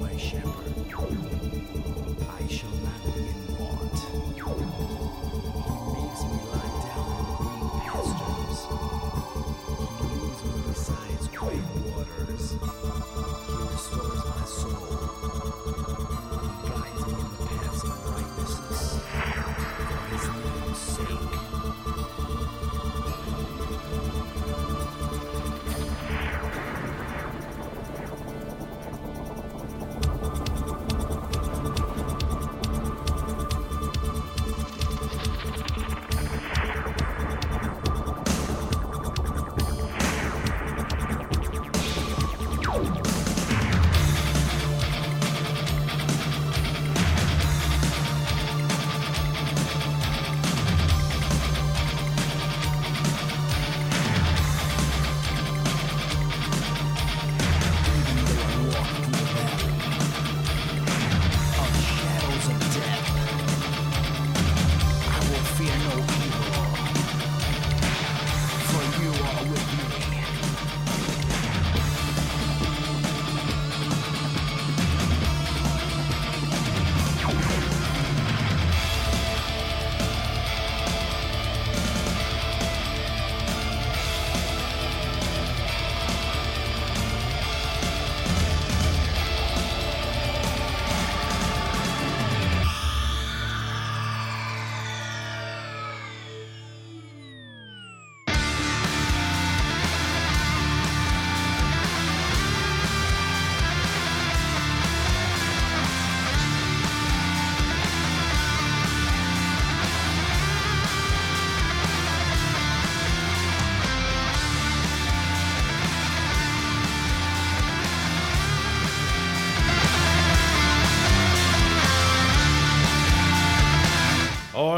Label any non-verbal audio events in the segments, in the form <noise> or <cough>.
My shepherd. I shall not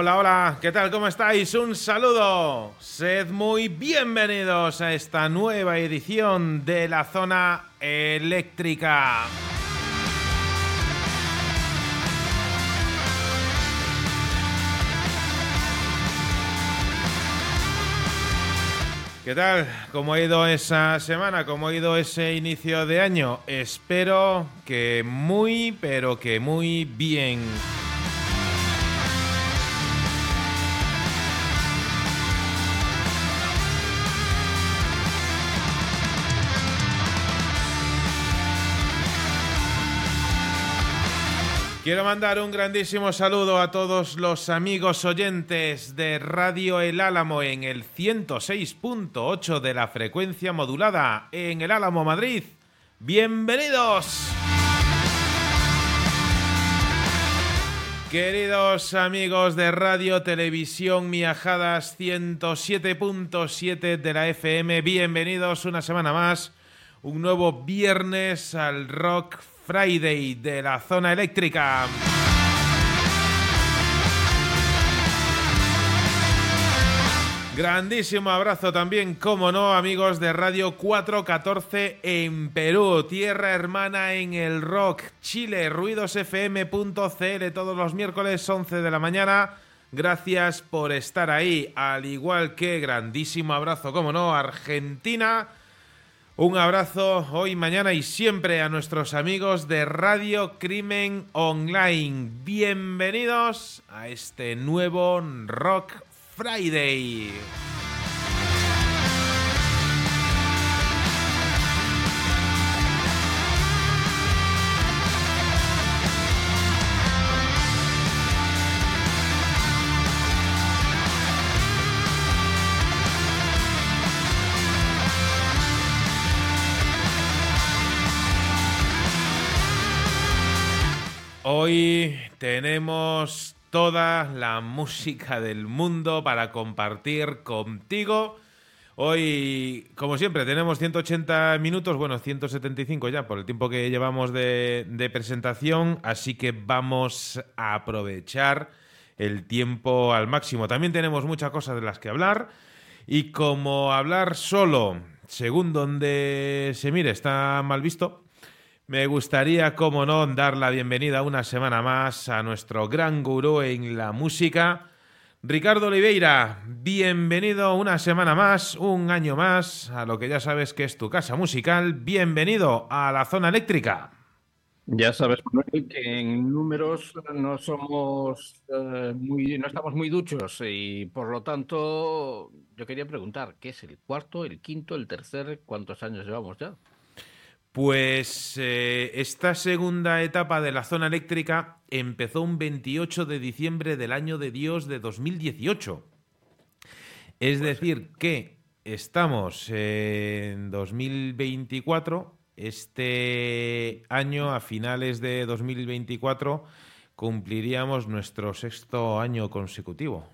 Hola, hola, ¿qué tal? ¿Cómo estáis? Un saludo. Sed muy bienvenidos a esta nueva edición de la zona eléctrica. ¿Qué tal? ¿Cómo ha ido esa semana? ¿Cómo ha ido ese inicio de año? Espero que muy, pero que muy bien. Quiero mandar un grandísimo saludo a todos los amigos oyentes de Radio El Álamo en el 106.8 de la frecuencia modulada en El Álamo Madrid. Bienvenidos. Queridos amigos de Radio Televisión Miajadas 107.7 de la FM, bienvenidos una semana más, un nuevo viernes al Rock Friday de la zona eléctrica. Grandísimo abrazo también, como no, amigos de Radio 414 en Perú, tierra hermana en el rock, Chile, ruidosfm.cl todos los miércoles 11 de la mañana. Gracias por estar ahí, al igual que grandísimo abrazo, como no, Argentina. Un abrazo hoy, mañana y siempre a nuestros amigos de Radio Crimen Online. Bienvenidos a este nuevo Rock Friday. Hoy tenemos toda la música del mundo para compartir contigo. Hoy, como siempre, tenemos 180 minutos, bueno, 175 ya por el tiempo que llevamos de, presentación, así que vamos a aprovechar el tiempo al máximo. También tenemos muchas cosas de las que hablar y como hablar solo, según donde se mire, está mal visto, me gustaría, como no, dar la bienvenida una semana más a nuestro gran gurú en la música, Ricardo Oliveira, bienvenido una semana más, un año más, a lo que ya sabes que es tu casa musical. Bienvenido a la zona eléctrica. Ya sabes, Manuel, que en números no somos eh, muy, no estamos muy duchos y por lo tanto yo quería preguntar, ¿qué es el cuarto, el quinto, el tercer? ¿Cuántos años llevamos ya? Pues eh, esta segunda etapa de la zona eléctrica empezó un 28 de diciembre del año de Dios de 2018. Es decir, que estamos en 2024 este año, a finales de 2024, cumpliríamos nuestro sexto año consecutivo.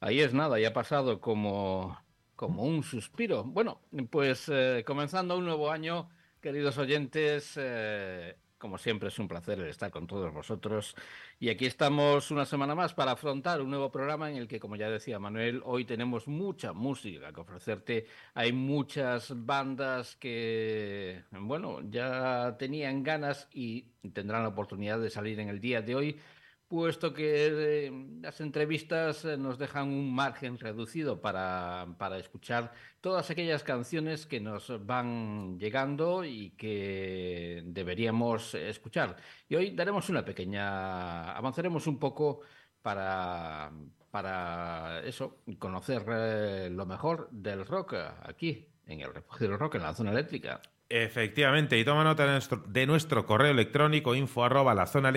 Ahí es nada, ya ha pasado como, como un suspiro. Bueno, pues eh, comenzando un nuevo año, queridos oyentes, eh, como siempre es un placer estar con todos vosotros y aquí estamos una semana más para afrontar un nuevo programa en el que, como ya decía Manuel, hoy tenemos mucha música que ofrecerte. Hay muchas bandas que, bueno, ya tenían ganas y tendrán la oportunidad de salir en el día de hoy puesto que eh, las entrevistas eh, nos dejan un margen reducido para, para, escuchar todas aquellas canciones que nos van llegando y que deberíamos escuchar. Y hoy daremos una pequeña, avanzaremos un poco para, para eso, conocer eh, lo mejor del rock aquí, en el refugio del rock, en la zona eléctrica. Efectivamente, y toma nota de nuestro, correo electrónico info arroba la zona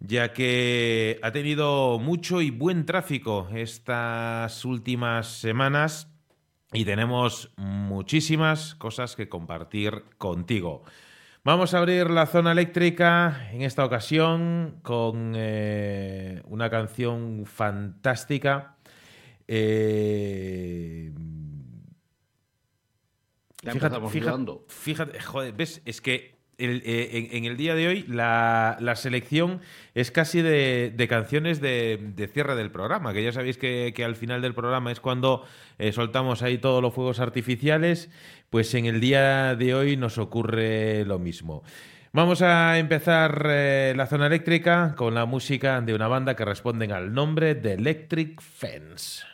ya que ha tenido mucho y buen tráfico estas últimas semanas y tenemos muchísimas cosas que compartir contigo. Vamos a abrir la zona eléctrica en esta ocasión con eh, una canción fantástica. Eh, fíjate, fíjate, fíjate, joder, ves, es que el, eh, en, en, el día de hoy la, la selección es casi de, de canciones de, de, cierre del programa, que ya sabéis que, que al final del programa es cuando eh, soltamos ahí todos los fuegos artificiales, pues en el día de hoy nos ocurre lo mismo. Vamos a empezar eh, la zona eléctrica con la música de una banda que responden al nombre de Electric Fence.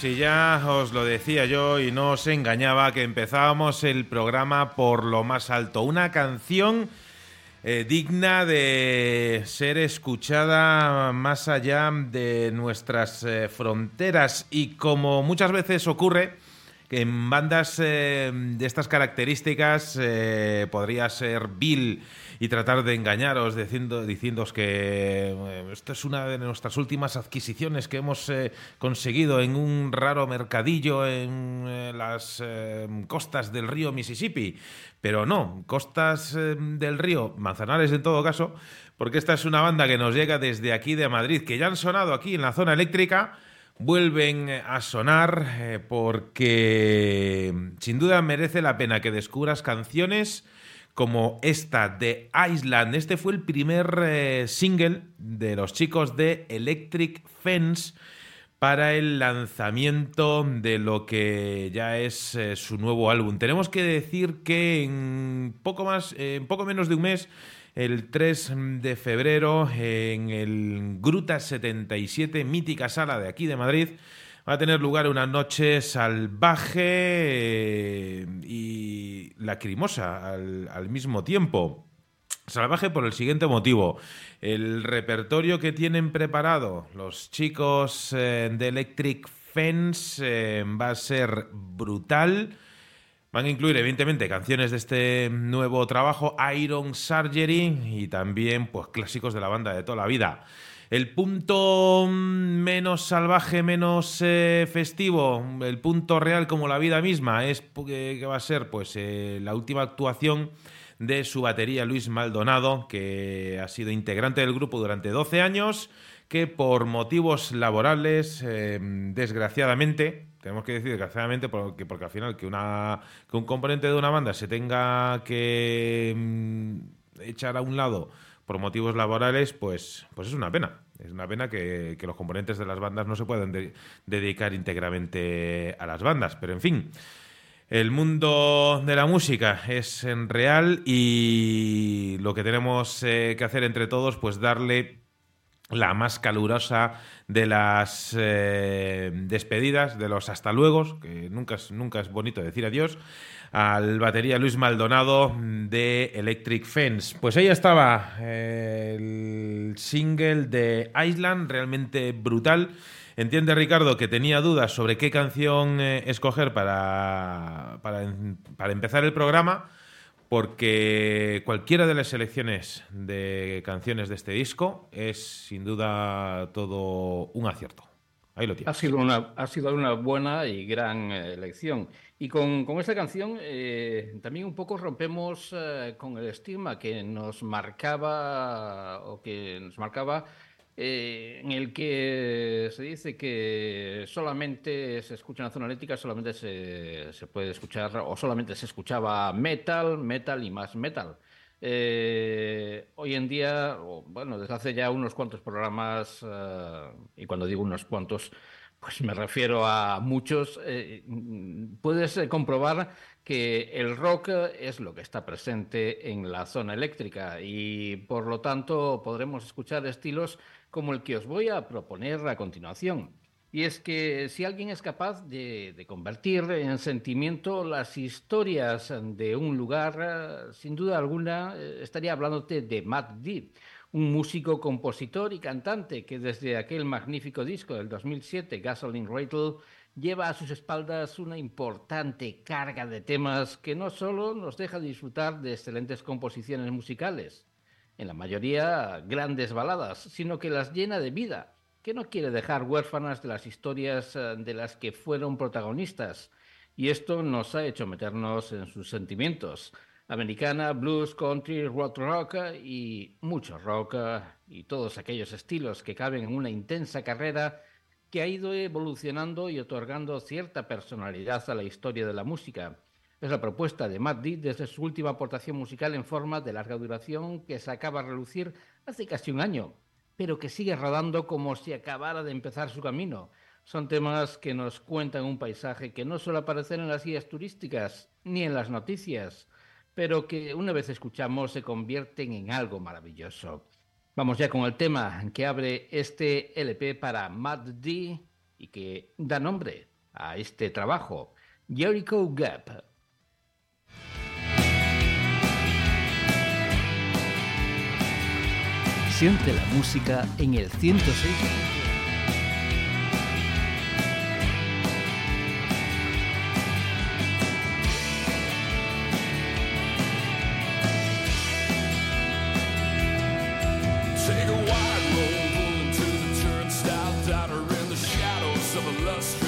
Si ya os lo decía yo y no os engañaba que empezábamos el programa por lo más alto. Una canción eh, digna de ser escuchada más allá de nuestras eh, fronteras y como muchas veces ocurre, que en bandas eh, de estas características podría ser Bill y tratar de engañaros diciendo, diciéndoos que eh, esto es una de nuestras últimas adquisiciones que hemos eh, conseguido en un raro mercadillo en eh, las costas del río Mississippi. Pero no, costas del río Manzanares en todo caso, porque esta es una banda que nos llega desde aquí de Madrid, que ya han sonado aquí en la zona eléctrica vuelven a sonar porque sin duda merece la pena que descubras canciones como esta de Island. Este fue el primer eh, single de los chicos de Electric Fence para el lanzamiento de lo que ya es eh, su nuevo álbum. Tenemos que decir que en poco más, en poco menos de un mes, el 3 de febrero, en el Gruta 77, mítica sala de aquí de Madrid, va a tener lugar una noche salvaje eh, y lacrimosa al, mismo tiempo. Salvaje por el siguiente motivo. El repertorio que tienen preparado los chicos eh, de Electric Fence eh, va a ser brutal. Van a incluir, evidentemente, canciones de este nuevo trabajo, Iron Surgery, y también pues, clásicos de la banda de toda la vida. El punto menos salvaje, menos eh, festivo, el punto real como la vida misma, es que va a ser pues eh, la última actuación de su batería Luis Maldonado, que ha sido integrante del grupo durante 12 años, que por motivos laborales, eh, desgraciadamente, tenemos que decir desgraciadamente porque, porque al final que, una, que un componente de una banda se tenga que mm, echar a un lado por motivos laborales, pues, pues es una pena. Es una pena que, los componentes de las bandas no se puedan dedicar íntegramente a las bandas. Pero en fin, el mundo de la música es en real y lo que tenemos eh, que hacer entre todos, pues darle la más calurosa de las eh, despedidas, de los hasta luego, que nunca es, nunca es bonito decir adiós, al batería Luis Maldonado de Electric Fence. Pues ahí estaba eh, el single de Island, realmente brutal. Entiende Ricardo que tenía dudas sobre qué canción eh, escoger para, para, para empezar el programa porque cualquiera de las selecciones de canciones de este disco es sin duda todo un acierto. Ahí lo tienes. Ha sido una, ha sido una buena y gran eh, elección. Y con, esta canción eh, también un poco rompemos eh, con el estigma que nos marcaba o que nos marcaba eh, en el que se dice que solamente se escucha en la zona eléctrica, solamente se, se puede escuchar, o solamente se escuchaba metal, metal y más metal. Eh, hoy en día, bueno, desde hace ya unos cuantos programas, eh, y cuando digo unos cuantos, pues me refiero a muchos, puedes comprobar que el rock es lo que está presente en la zona eléctrica y por lo tanto podremos escuchar estilos como el que os voy a proponer a continuación. Y es que si alguien es capaz de, convertir en sentimiento las historias de un lugar, sin duda alguna eh, estaría hablándote de Matt Deep, un músico, compositor y cantante que desde aquel magnífico disco del 2007, Gasoline Rattle, lleva a sus espaldas una importante carga de temas que no solo nos deja disfrutar de excelentes composiciones musicales, en la mayoría grandes baladas, sino que las llena de vida, que no quiere dejar huérfanas de las historias eh, de las que fueron protagonistas. Y esto nos ha hecho meternos en sus sentimientos. Americana, blues, country, rock rock y mucho rock y todos aquellos estilos que caben en una intensa carrera que ha ido evolucionando y otorgando cierta personalidad a la historia de la música Es la propuesta de Matt D desde su última aportación musical en forma de larga duración que se acaba de relucir hace casi un año, pero que sigue rodando como si acabara de empezar su camino. Son temas que nos cuentan un paisaje que no suele aparecer en las guías turísticas ni en las noticias, pero que una vez escuchamos se convierten en algo maravilloso. Vamos ya con el tema que abre este LP para Matt D y que da nombre a este trabajo, Jericho Gap. Siente la música en el 106. lust.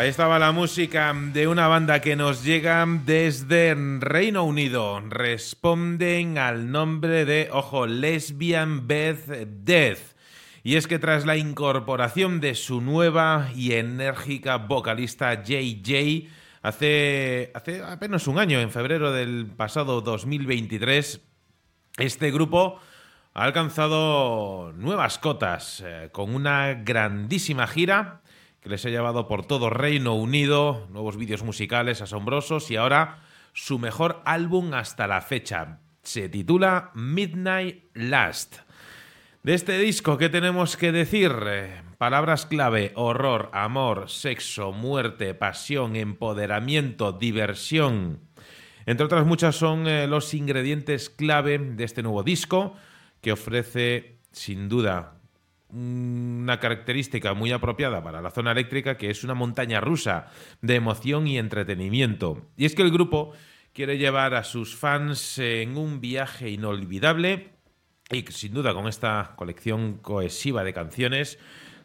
Ahí estaba la música de una banda que nos llega desde Reino Unido. Responden al nombre de, ojo, Lesbian Beth Death. Y es que tras la incorporación de su nueva y enérgica vocalista JJ, hace, hace apenas un año, en febrero del pasado 2023, este grupo ha alcanzado nuevas cotas eh, con una grandísima gira que les ha llevado por todo Reino Unido, nuevos vídeos musicales asombrosos y ahora su mejor álbum hasta la fecha. Se titula Midnight Last. De este disco, ¿qué tenemos que decir? Eh, palabras clave, horror, amor, sexo, muerte, pasión, empoderamiento, diversión. Entre otras muchas son eh, los ingredientes clave de este nuevo disco que ofrece sin duda una característica muy apropiada para la zona eléctrica que es una montaña rusa de emoción y entretenimiento. Y es que el grupo quiere llevar a sus fans en un viaje inolvidable y sin duda con esta colección cohesiva de canciones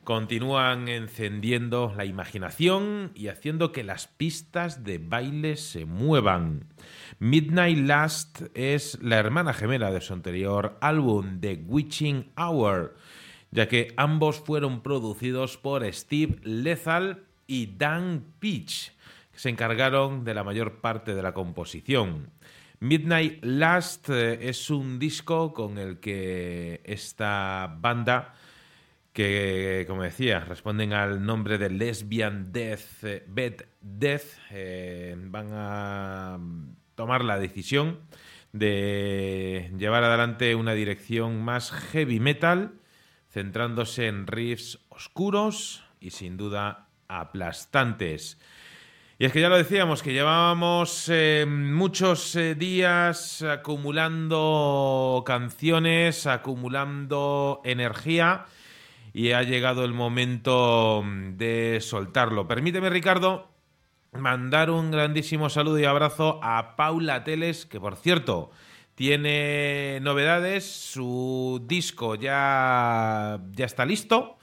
continúan encendiendo la imaginación y haciendo que las pistas de baile se muevan. Midnight Last es la hermana gemela de su anterior álbum, The Witching Hour, ya que ambos fueron producidos por Steve Lethal y Dan Peach, que se encargaron de la mayor parte de la composición. Midnight Last eh, es un disco con el que esta banda, que como decía, responden al nombre de Lesbian Death, eh, Bed Death, eh, van a tomar la decisión de llevar adelante una dirección más heavy metal, centrándose en riffs oscuros y sin duda aplastantes. Y es que ya lo decíamos, que llevábamos eh, muchos eh, días acumulando canciones, acumulando energía y ha llegado el momento de soltarlo. Permíteme, Ricardo, mandar un grandísimo saludo y abrazo a Paula Teles, que por cierto tiene novedades, su disco ya, ya está listo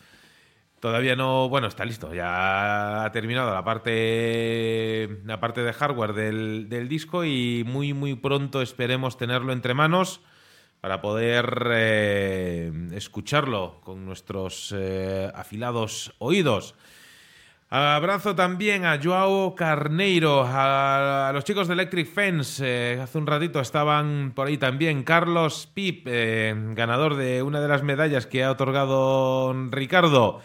Todavía no, bueno, está listo, ya ha terminado la parte, la parte de hardware del, disco y muy, muy pronto esperemos tenerlo entre manos para poder eh, escucharlo con nuestros eh, afilados oídos. Abrazo también a Joao Carneiro, a, los chicos de Electric Fence. Eh, hace un ratito estaban por ahí también. Carlos Pip, ganador de una de las medallas que ha otorgado Ricardo.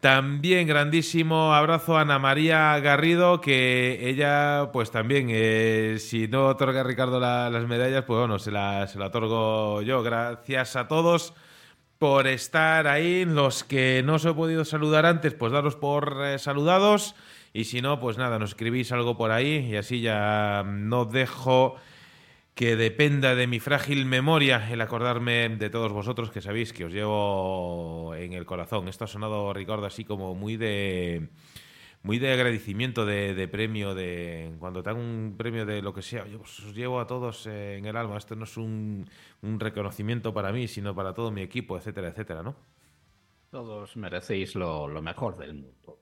También grandísimo abrazo a Ana María Garrido, que ella, pues también, eh, si no otorga Ricardo las medallas, pues bueno, se la, se la otorgo yo. Gracias a todos por estar ahí. Los que no os he podido saludar antes, pues daros por eh, saludados. Y si no, pues nada, nos escribís algo por ahí y así ya no dejo que dependa de mi frágil memoria el acordarme de todos vosotros que sabéis que os llevo en el corazón. Esto ha sonado, Ricardo, así como muy de muy de agradecimiento de, premio, de cuando te dan un premio de lo que sea, yo pues, os llevo a todos en el alma. Esto no es un, un, reconocimiento para mí, sino para todo mi equipo, etcétera, etcétera, ¿no? Todos merecéis lo, mejor del mundo.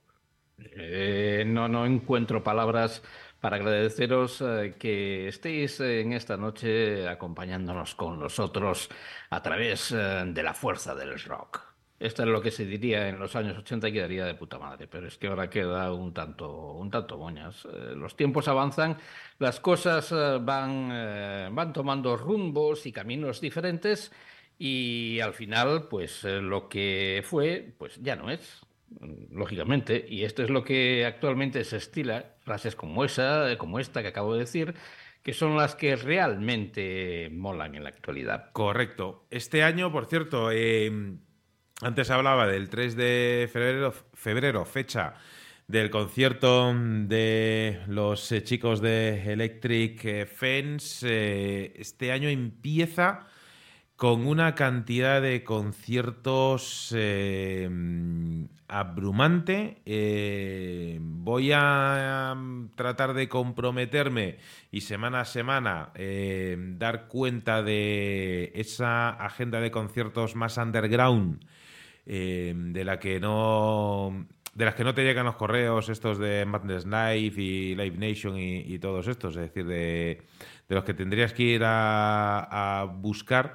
Eh, no, no encuentro palabras para agradeceros eh, que estéis en esta noche acompañándonos con nosotros a través eh, de la fuerza del rock. Esto es lo que se diría en los años 80 y quedaría de puta madre, pero es que ahora queda un tanto, un tanto moñas. Eh, los tiempos avanzan, las cosas van, van tomando rumbos y caminos diferentes y al final, pues lo que fue, pues ya no es lógicamente, y esto es lo que actualmente se estila, frases como esa, como esta que acabo de decir, que son las que realmente molan en la actualidad. Correcto. Este año, por cierto, eh, antes hablaba del 3 de febrero, fecha del concierto de los eh, chicos de Electric eh, Fence. este año empieza con una cantidad de conciertos eh, abrumante. Eh, voy a um, tratar de comprometerme y semana a semana eh, dar cuenta de esa agenda de conciertos más underground, de la que no de las que no te llegan los correos estos de Madness Live y Live Nation y, todos estos, es decir, de, los que tendrías que ir a buscar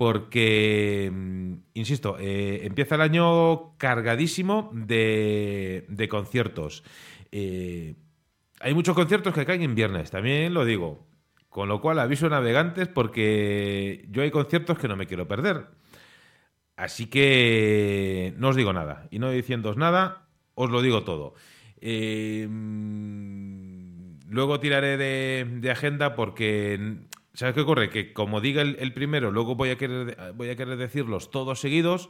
porque, mm, insisto, eh, empieza el año cargadísimo de, conciertos. Eh, hay muchos conciertos que caen en viernes, también lo digo. Con lo cual aviso a navegantes porque yo hay conciertos que no me quiero perder. Así que no os digo nada. Y no diciéndoos nada, os lo digo todo. Eh, luego tiraré de, agenda porque ¿Sabes qué ocurre? Que como diga el, primero, luego voy a, querer, voy a querer decirlos todos seguidos,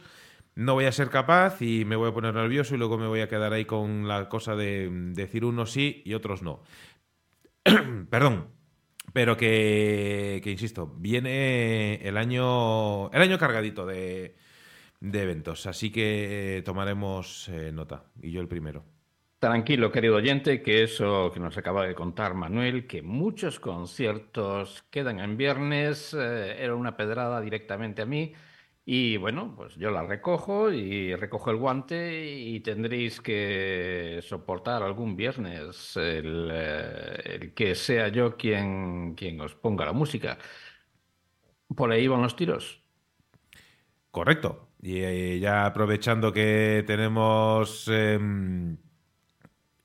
no voy a ser capaz y me voy a poner nervioso y luego me voy a quedar ahí con la cosa de decir unos sí y otros no. <clears throat> Perdón. Pero que, que, insisto, viene el año, el año cargadito de, de eventos, así que tomaremos eh, nota, y yo el primero. Tranquilo, querido oyente, que eso que nos acaba de contar Manuel, que muchos conciertos quedan en viernes, eh, era una pedrada directamente a mí. Y bueno, pues yo la recojo y recojo el guante y tendréis que soportar algún viernes el, eh, que sea yo quien, quien os ponga la música. Por ahí van los tiros. Correcto. Y eh, ya aprovechando que tenemos em,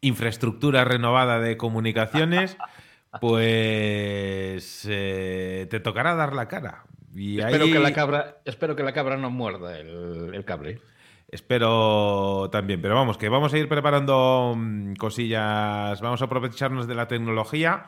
infraestructura renovada de comunicaciones, <laughs> pues eh, te tocará dar la cara. Y espero, que la cabra, espero que la cabra no muerda el, cable. Espero también, pero vamos, que vamos a ir preparando mm, cosillas, vamos a aprovecharnos de la tecnología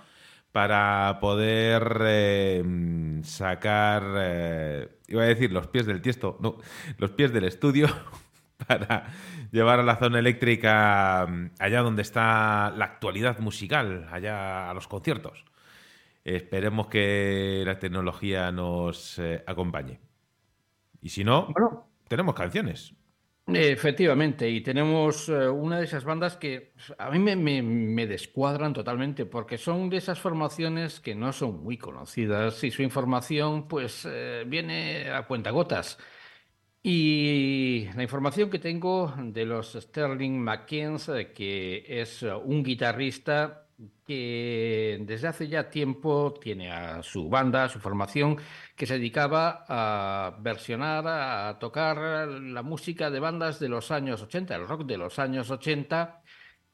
para poder eh, mm, sacar, eh, iba a decir los pies del tiesto, no, los pies del estudio <laughs> para llevar a la zona eléctrica mm, allá donde está la actualidad musical, allá a los conciertos. Esperemos que la tecnología nos eh, acompañe. Y si no, tenemos canciones. Efectivamente, y tenemos eh, una de esas bandas que a mí me, descuadran totalmente porque son de esas formaciones que no son muy conocidas y su información pues eh, viene a cuentagotas. Y la información que tengo de los Sterling McKenzie, que es un guitarrista que desde hace ya tiempo tiene a su banda, a su formación, que se dedicaba a versionar, a tocar la música de bandas de los años 80, el rock de los años 80.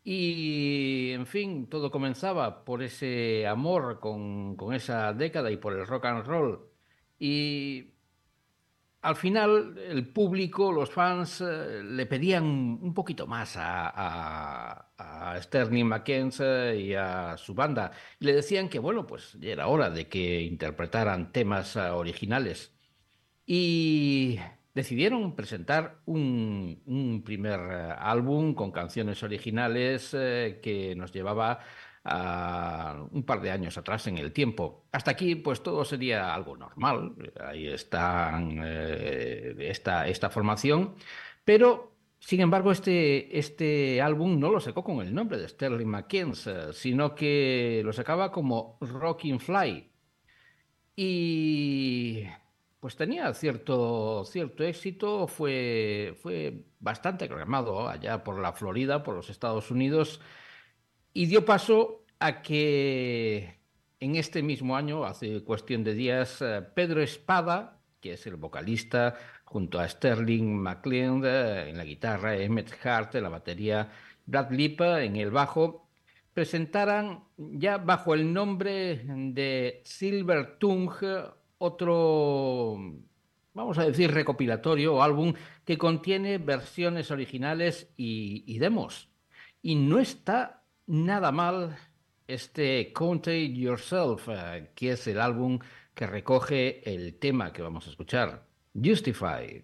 Y, en fin, todo comenzaba por ese amor con, con esa década y por el rock and roll. Y al final el público, los fans, eh, le pedían un poquito más a, Sterling Mackenzie y a su banda. le decían que, bueno, pues ya era hora de que interpretaran temas eh, originales. Y decidieron presentar un, primer eh, álbum con canciones originales que nos llevaba un par de años atrás en el tiempo. Hasta aquí, pues todo sería algo normal. Ahí está eh, esta, formación. Pero, sin embargo, este, este álbum no lo sacó con el nombre de Sterling McKenzie, sino que lo sacaba como Rocking Fly. Y pues tenía cierto, cierto éxito, fue, fue bastante aclamado allá por la Florida, por los Estados Unidos, y dio paso a que en este mismo año, hace cuestión de días, eh, Pedro Espada, que es el vocalista, junto a Sterling McLean eh, en la guitarra, Emmett Hart en la batería, Brad Lipa en el bajo, presentaran ya bajo el nombre de Silver Tongue otro, vamos a decir, recopilatorio o álbum que contiene versiones originales y demos. Y no está nada mal este Contain Yourself, eh, que es el álbum que recoge el tema que vamos a escuchar, Justify.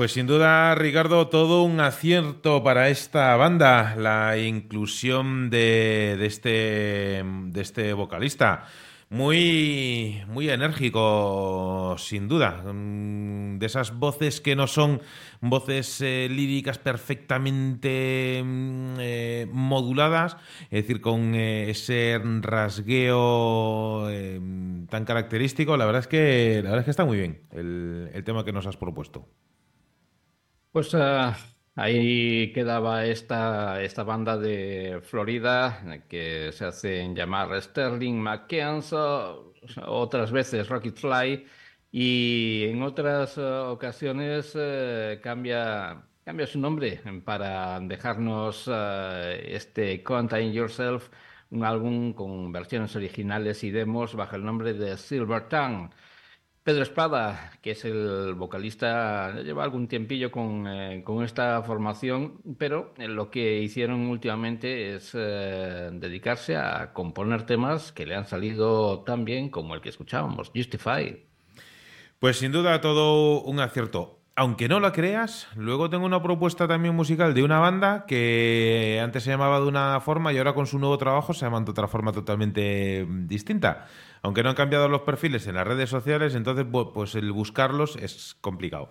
Pues sin duda, Ricardo, todo un acierto para esta banda, la inclusión de, este, de este vocalista. Muy, muy enérgico, sin duda. Mm, de esas voces que no son voces eh, líricas perfectamente mm, eh, moduladas, es decir, con eh, ese rasgueo tan característico. La verdad es que la verdad es que está muy bien el tema que nos has propuesto. Pues uh, ahí quedaba esta, esta banda de Florida que se hacen llamar Sterling McKenzie, otras veces Rocket Fly, y en otras uh, ocasiones uh, cambia, cambia su nombre para dejarnos este Contain Yourself, un álbum con versiones originales y demos bajo el nombre de Silver Tongue. Pedro Espada, que es el vocalista, lleva algún tiempillo con, eh, esta formación, pero lo que hicieron últimamente es eh, dedicarse a componer temas que le han salido tan bien como el que escuchábamos, Justify. Pues sin duda todo un acierto. Aunque no lo creas, luego tengo una propuesta también musical de una banda que antes se llamaba de una forma y ahora con su nuevo trabajo se llama de otra forma totalmente distinta aunque no han cambiado los perfiles en las redes sociales, entonces pues el buscarlos es complicado.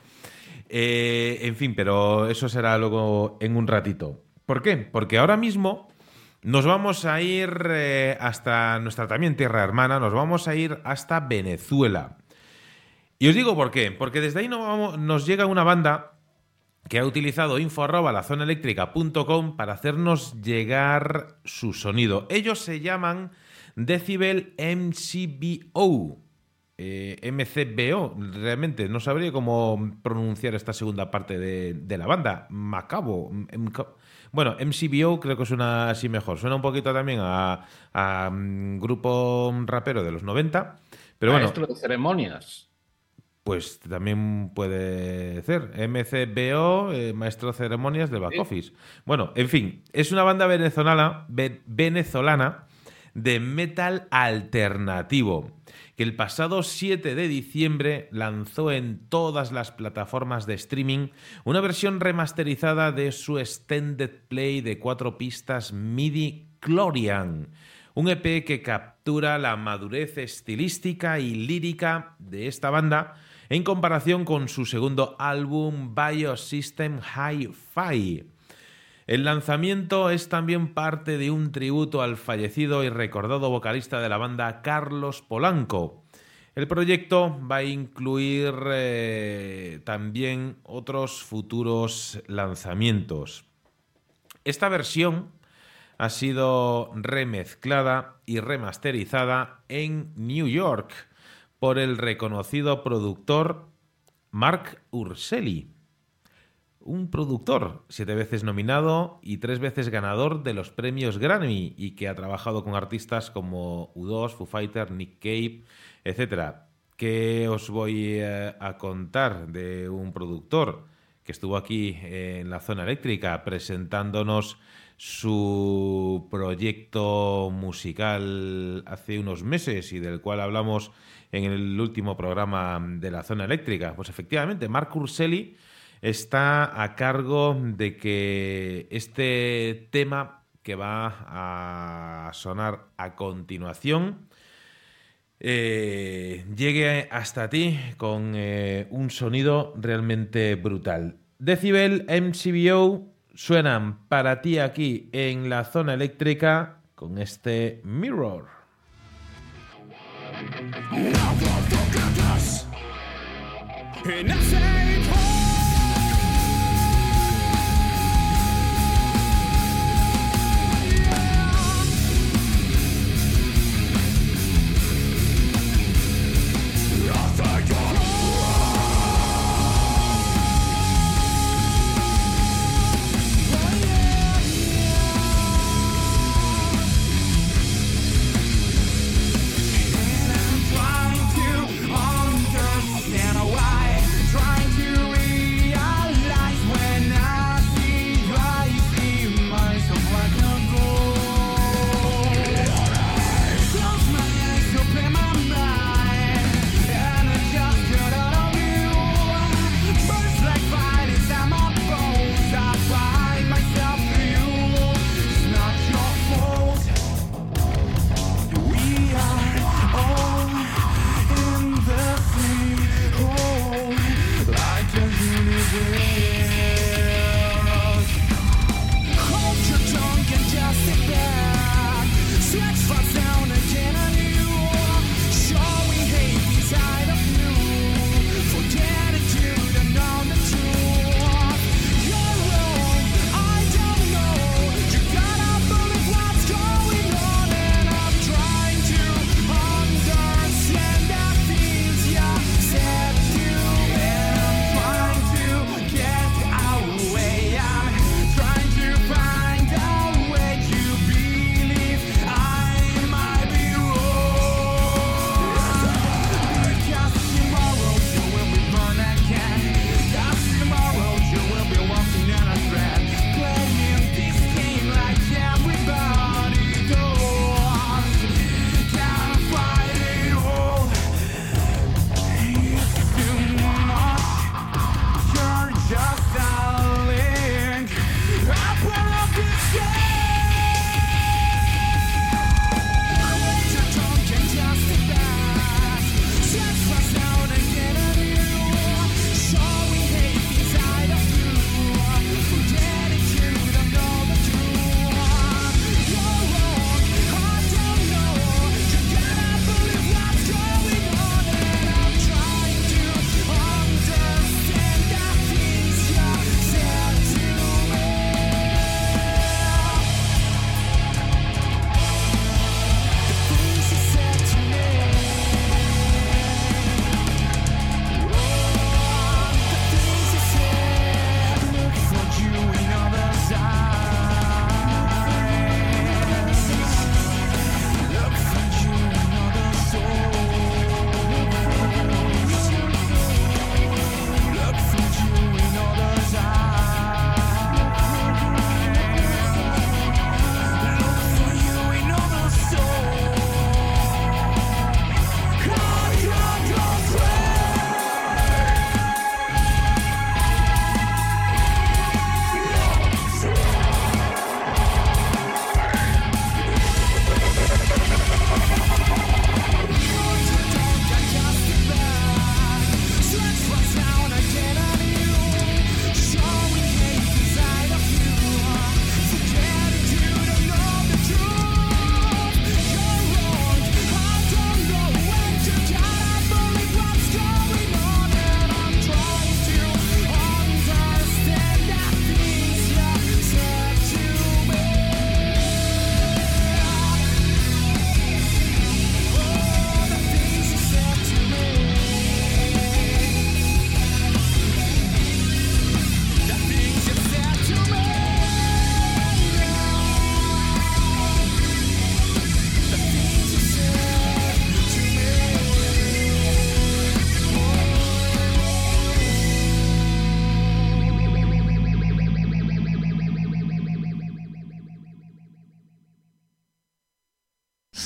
Eh, en fin, pero eso será luego en un ratito. ¿Por qué? Porque ahora mismo nos vamos a ir eh, hasta nuestra también tierra hermana, nos vamos a ir hasta Venezuela. Y os digo por qué, porque desde ahí nos llega una banda que ha utilizado info la para hacernos llegar su sonido. Ellos se llaman Decibel MCBO. Eh, MCBO, realmente no sabría cómo pronunciar esta segunda parte de, la banda. Macabo. bueno, MCBO creo que suena así mejor. Suena un poquito también a, mm, grupo rapero de los 90. Pero Maestro de ceremonias. Pues también puede ser. MCBO, eh, maestro de ceremonias del back office. Bueno, en fin, es una banda venezolana, venezolana de metal alternativo, que el pasado 7 de diciembre lanzó en todas las plataformas de streaming una versión remasterizada de su extended play de cuatro pistas MIDI Clorian, un EP que captura la madurez estilística y lírica de esta banda en comparación con su segundo álbum Biosystem Hi-Fi el lanzamiento es también parte de un tributo al fallecido y recordado vocalista de la banda Carlos Polanco. El proyecto va a incluir eh, también otros futuros lanzamientos. Esta versión ha sido remezclada y remasterizada en New York por el reconocido productor Mark Urselli un productor, siete veces nominado y tres veces ganador de los premios Grammy y que ha trabajado con artistas como U2, Foo Fighter, Nick Cave, etc. ¿Qué os voy eh, a contar de un productor que estuvo aquí en la zona eléctrica presentándonos su proyecto musical hace unos meses y del cual hablamos en el último programa de la zona eléctrica? Pues efectivamente, Mark Urselli está a cargo de que este tema que va a sonar a continuación eh, llegue hasta ti con eh, un sonido realmente brutal. Decibel MCBO suenan para ti aquí en la zona eléctrica con este mirror.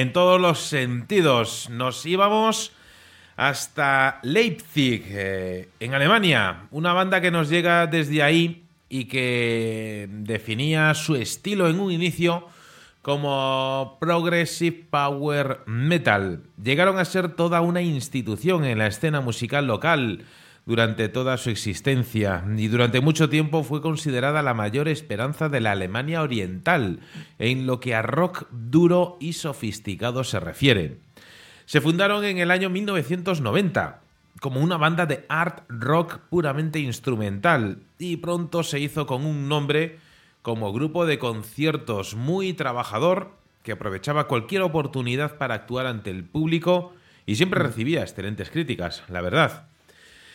En todos los sentidos. Nos íbamos hasta Leipzig, eh, en Alemania. Una banda que nos llega desde ahí y que definía su estilo en un inicio como Progressive Power Metal. Llegaron a ser toda una institución en la escena musical local durante toda su existencia y durante mucho tiempo fue considerada la mayor esperanza de la Alemania Oriental en lo que a rock duro y sofisticado se refiere. Se fundaron en el año 1990 como una banda de art rock puramente instrumental y pronto se hizo con un nombre como grupo de conciertos muy trabajador que aprovechaba cualquier oportunidad para actuar ante el público y siempre recibía excelentes críticas, la verdad.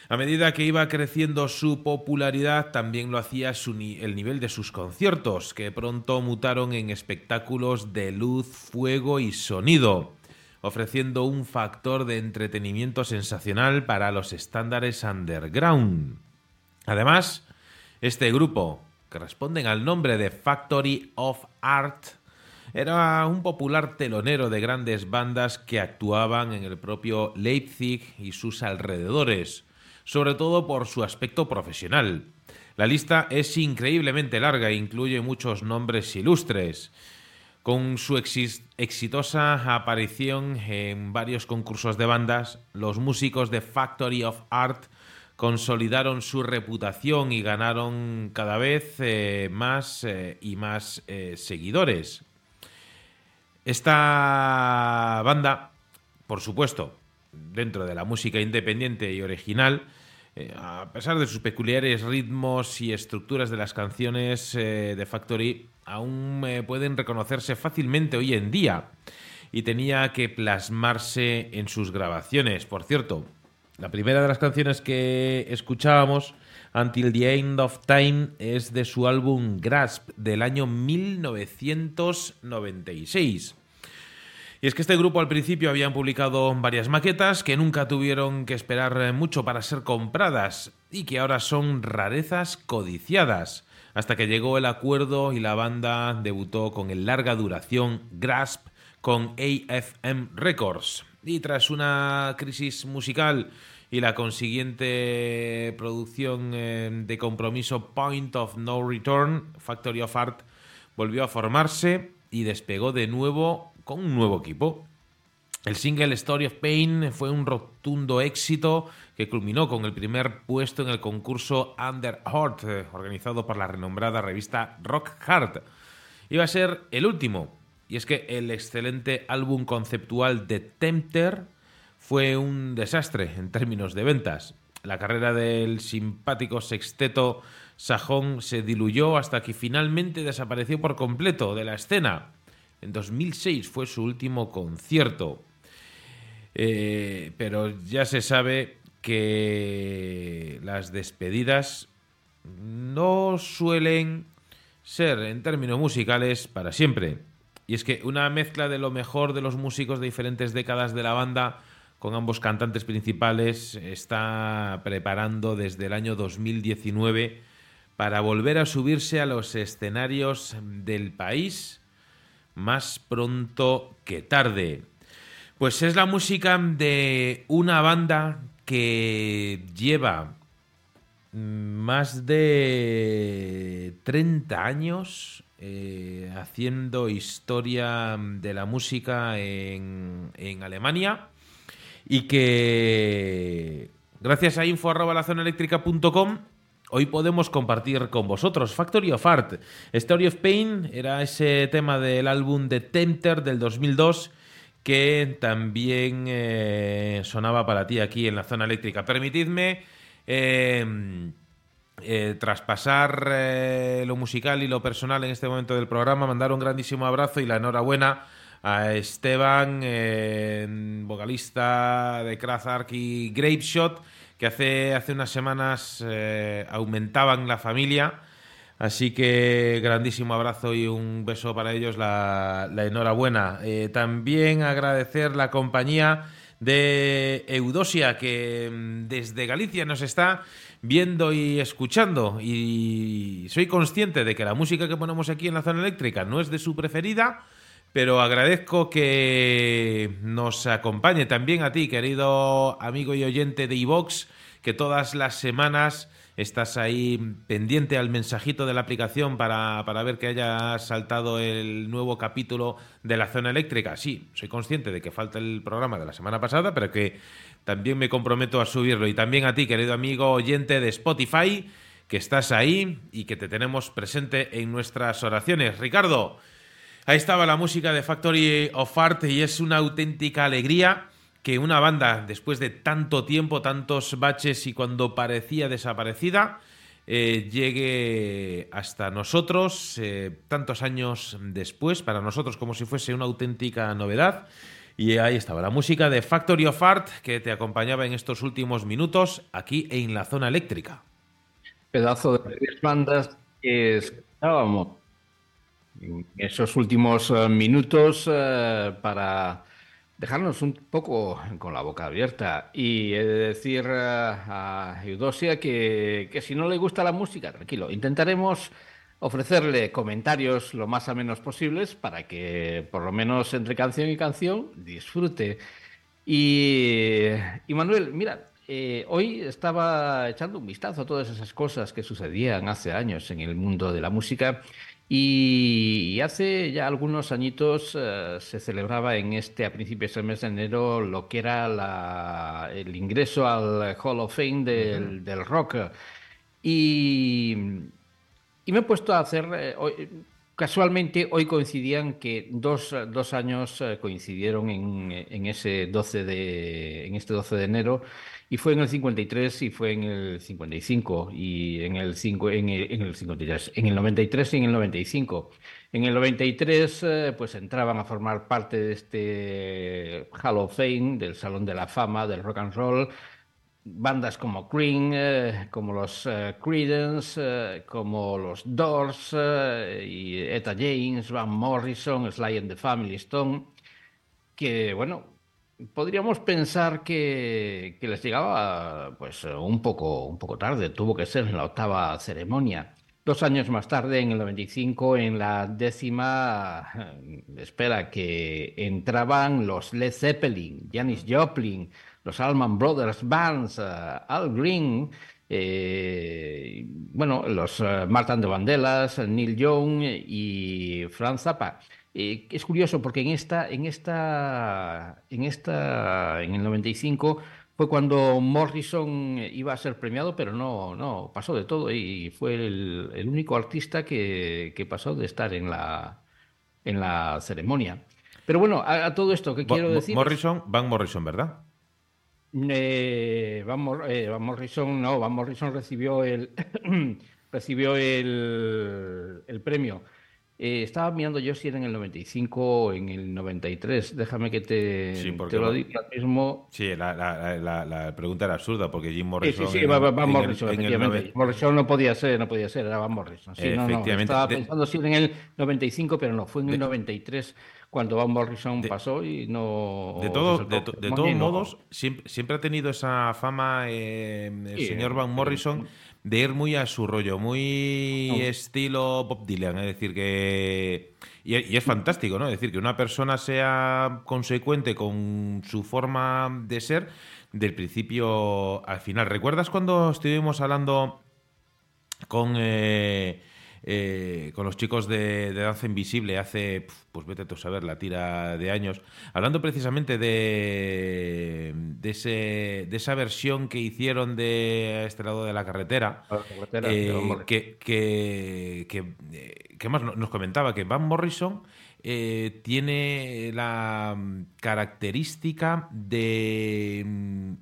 A medida que iba creciendo su popularidad, también lo hacía el nivel de sus conciertos, que pronto mutaron en espectáculos de luz, fuego y sonido, ofreciendo un factor de entretenimiento sensacional para los estándares underground. Además, este grupo, que responden al nombre de Factory of Art, era un popular telonero de grandes bandas que actuaban en el propio Leipzig y sus alrededores, sobre todo por su aspecto profesional. La lista es increíblemente larga e incluye muchos nombres ilustres. Con su exitosa aparición en varios concursos de bandas, los músicos de Factory of Art consolidaron su reputación y ganaron cada vez eh, más eh, y más eh, seguidores. Esta banda, por supuesto, dentro de la música independiente y original, eh, a pesar de sus peculiares ritmos y estructuras de las canciones eh, de Factory, aún eh, pueden reconocerse fácilmente hoy en día y tenía que plasmarse en sus grabaciones. Por cierto, la primera de las canciones que escuchábamos, Until the End of Time, es de su álbum Grasp del año 1996. Y es que este grupo al principio habían publicado varias maquetas que nunca tuvieron que esperar mucho para ser compradas y que ahora son rarezas codiciadas, hasta que llegó el acuerdo y la banda debutó con el larga duración Grasp con AFM Records. Y tras una crisis musical y la consiguiente producción eh, de compromiso Point of No Return, Factory of Art volvió a formarse y despegó de nuevo con un nuevo equipo. El single Story of Pain fue un rotundo éxito que culminó con el primer puesto en el concurso Under Heart, eh, organizado por la renombrada revista Rock Hard. Iba a ser el último, y es que el excelente álbum conceptual de Tempter fue un desastre en términos de ventas. La carrera del simpático sexteto sajón se diluyó hasta que finalmente desapareció por completo de la escena. En 2006 fue su último concierto. Eh, pero ya se sabe que las despedidas no suelen ser, en términos musicales, para siempre. Y es que una mezcla de lo mejor de los músicos de diferentes décadas de la banda, con ambos cantantes principales, está preparando desde el año 2019 para volver a subirse a los escenarios del país más pronto que tarde. Pues es la música de una banda que lleva más de 30 años eh, haciendo historia de la música en, Alemania y que gracias a info hoy podemos compartir con vosotros. Factory of Art, Story of Pain era ese tema del álbum de Tempter del 2002 que también eh, sonaba para ti aquí en la zona eléctrica. Permitidme em, eh, traspasar eh, lo musical y lo personal en este momento del programa, mandar un grandísimo abrazo y la enhorabuena a Esteban, vocalista de Krazark y Grapeshot que hace, hace unas semanas eh, aumentaban la familia. Así que grandísimo abrazo y un beso para ellos, la, enhorabuena. Eh, también agradecer la compañía de Eudosia, que mm, desde Galicia nos está viendo y escuchando. Y soy consciente de que la música que ponemos aquí en la zona eléctrica no es de su preferida, pero agradezco que nos acompañe también a ti, querido amigo y oyente de iVox, que todas las semanas estás ahí pendiente al mensajito de la aplicación para, para, ver que haya saltado el nuevo capítulo de la zona eléctrica. Sí, soy consciente de que falta el programa de la semana pasada, pero que también me comprometo a subirlo. Y también a ti, querido amigo oyente de Spotify, que estás ahí y que te tenemos presente en nuestras oraciones. Ricardo, ahí estaba la música de Factory of Art y es una auténtica alegría que una banda, después de tanto tiempo, tantos baches y cuando parecía desaparecida, eh, llegue hasta nosotros, eh, tantos años después, para nosotros como si fuese una auténtica novedad. Y ahí estaba la música de Factory of Art que te acompañaba en estos últimos minutos aquí en la zona eléctrica. Pedazo de bandas que escuchábamos esos últimos uh, minutos uh, para dejarnos un poco con la boca abierta y de decir a Eudosia que, que, si no le gusta la música, tranquilo, intentaremos ofrecerle comentarios lo más a menos posibles para que por lo menos entre canción y canción disfrute. Y, y Manuel, mira, eh, hoy estaba echando un vistazo a todas esas cosas que sucedían hace años en el mundo de la música y, hace ya algunos añitos uh, se celebraba en este, a principios del mes de enero, lo que era la, el ingreso al Hall of Fame del, uh -huh. del rock. Y, y, me he puesto a hacer, eh, hoy, casualmente hoy coincidían que dos, dos años eh, coincidieron en, en, ese 12 de, en este 12 de enero y fue en el 53 y fue en el 55 y en el, 5, en el, en el 53, en el 93 y en el 95. En el 93 eh, pues entraban a formar parte de este Hall of Fame, del Salón de la Fama del Rock and Roll, bandas como Cream, eh, como los eh, Creedence, eh, como los Doors y Etta James, Van Morrison, Sly and the Family Stone, que bueno, podríamos pensar que, que, les llegaba pues un poco, un poco tarde, tuvo que ser en la octava ceremonia. Dos años más tarde, en el 95, en la décima, espera, que entraban los Led Zeppelin, Janis Joplin, los Allman Brothers Bands, uh, Al Green, eh, bueno, los uh, Martin de Vandellas, Neil Young y Franz Zappa. Eh, es curioso porque en esta, en esta, en esta, en el 95 fue cuando Morrison iba a ser premiado, pero no, no, pasó de todo y fue el, el único artista que, que, pasó de estar en la, en la ceremonia. Pero bueno, a, a todo esto, ¿qué quiero decir? Morrison, Van Morrison, ¿verdad? Eh, Van, Mor eh, Van, Morrison, no, Van Morrison recibió el, <clears throat> recibió el, el premio. Eh, estaba mirando yo si era en el 95 o en el 93. Déjame que te, sí, te lo diga mismo. Sí, la, la, la, la, pregunta era absurda porque Jim Morrison. Sí, sí, sí Morrison, el, efectivamente. El... Morrison no podía ser, no podía ser, era Van Morrison. Sí, efectivamente. No, no, estaba pensando si era en el 95, pero no, fue en el 93 cuando Van Morrison de, pasó y no... De, todo, de, de todos modos, siempre, siempre, ha tenido esa fama eh, el señor Van Morrison de ir muy a su rollo, muy no. estilo Bob Dylan, es decir, que... Y, y, es fantástico, ¿no? Es decir, que una persona sea consecuente con su forma de ser del principio al final. ¿Recuerdas cuando estuvimos hablando con... Eh, eh, con los chicos de, de, Danza Invisible hace, pues vete tú a saber, la tira de años, hablando precisamente de, de, ese, de esa versión que hicieron de este lado de la carretera, la carretera eh, que, que, que, que, más nos comentaba que Van Morrison eh, tiene la característica de mm,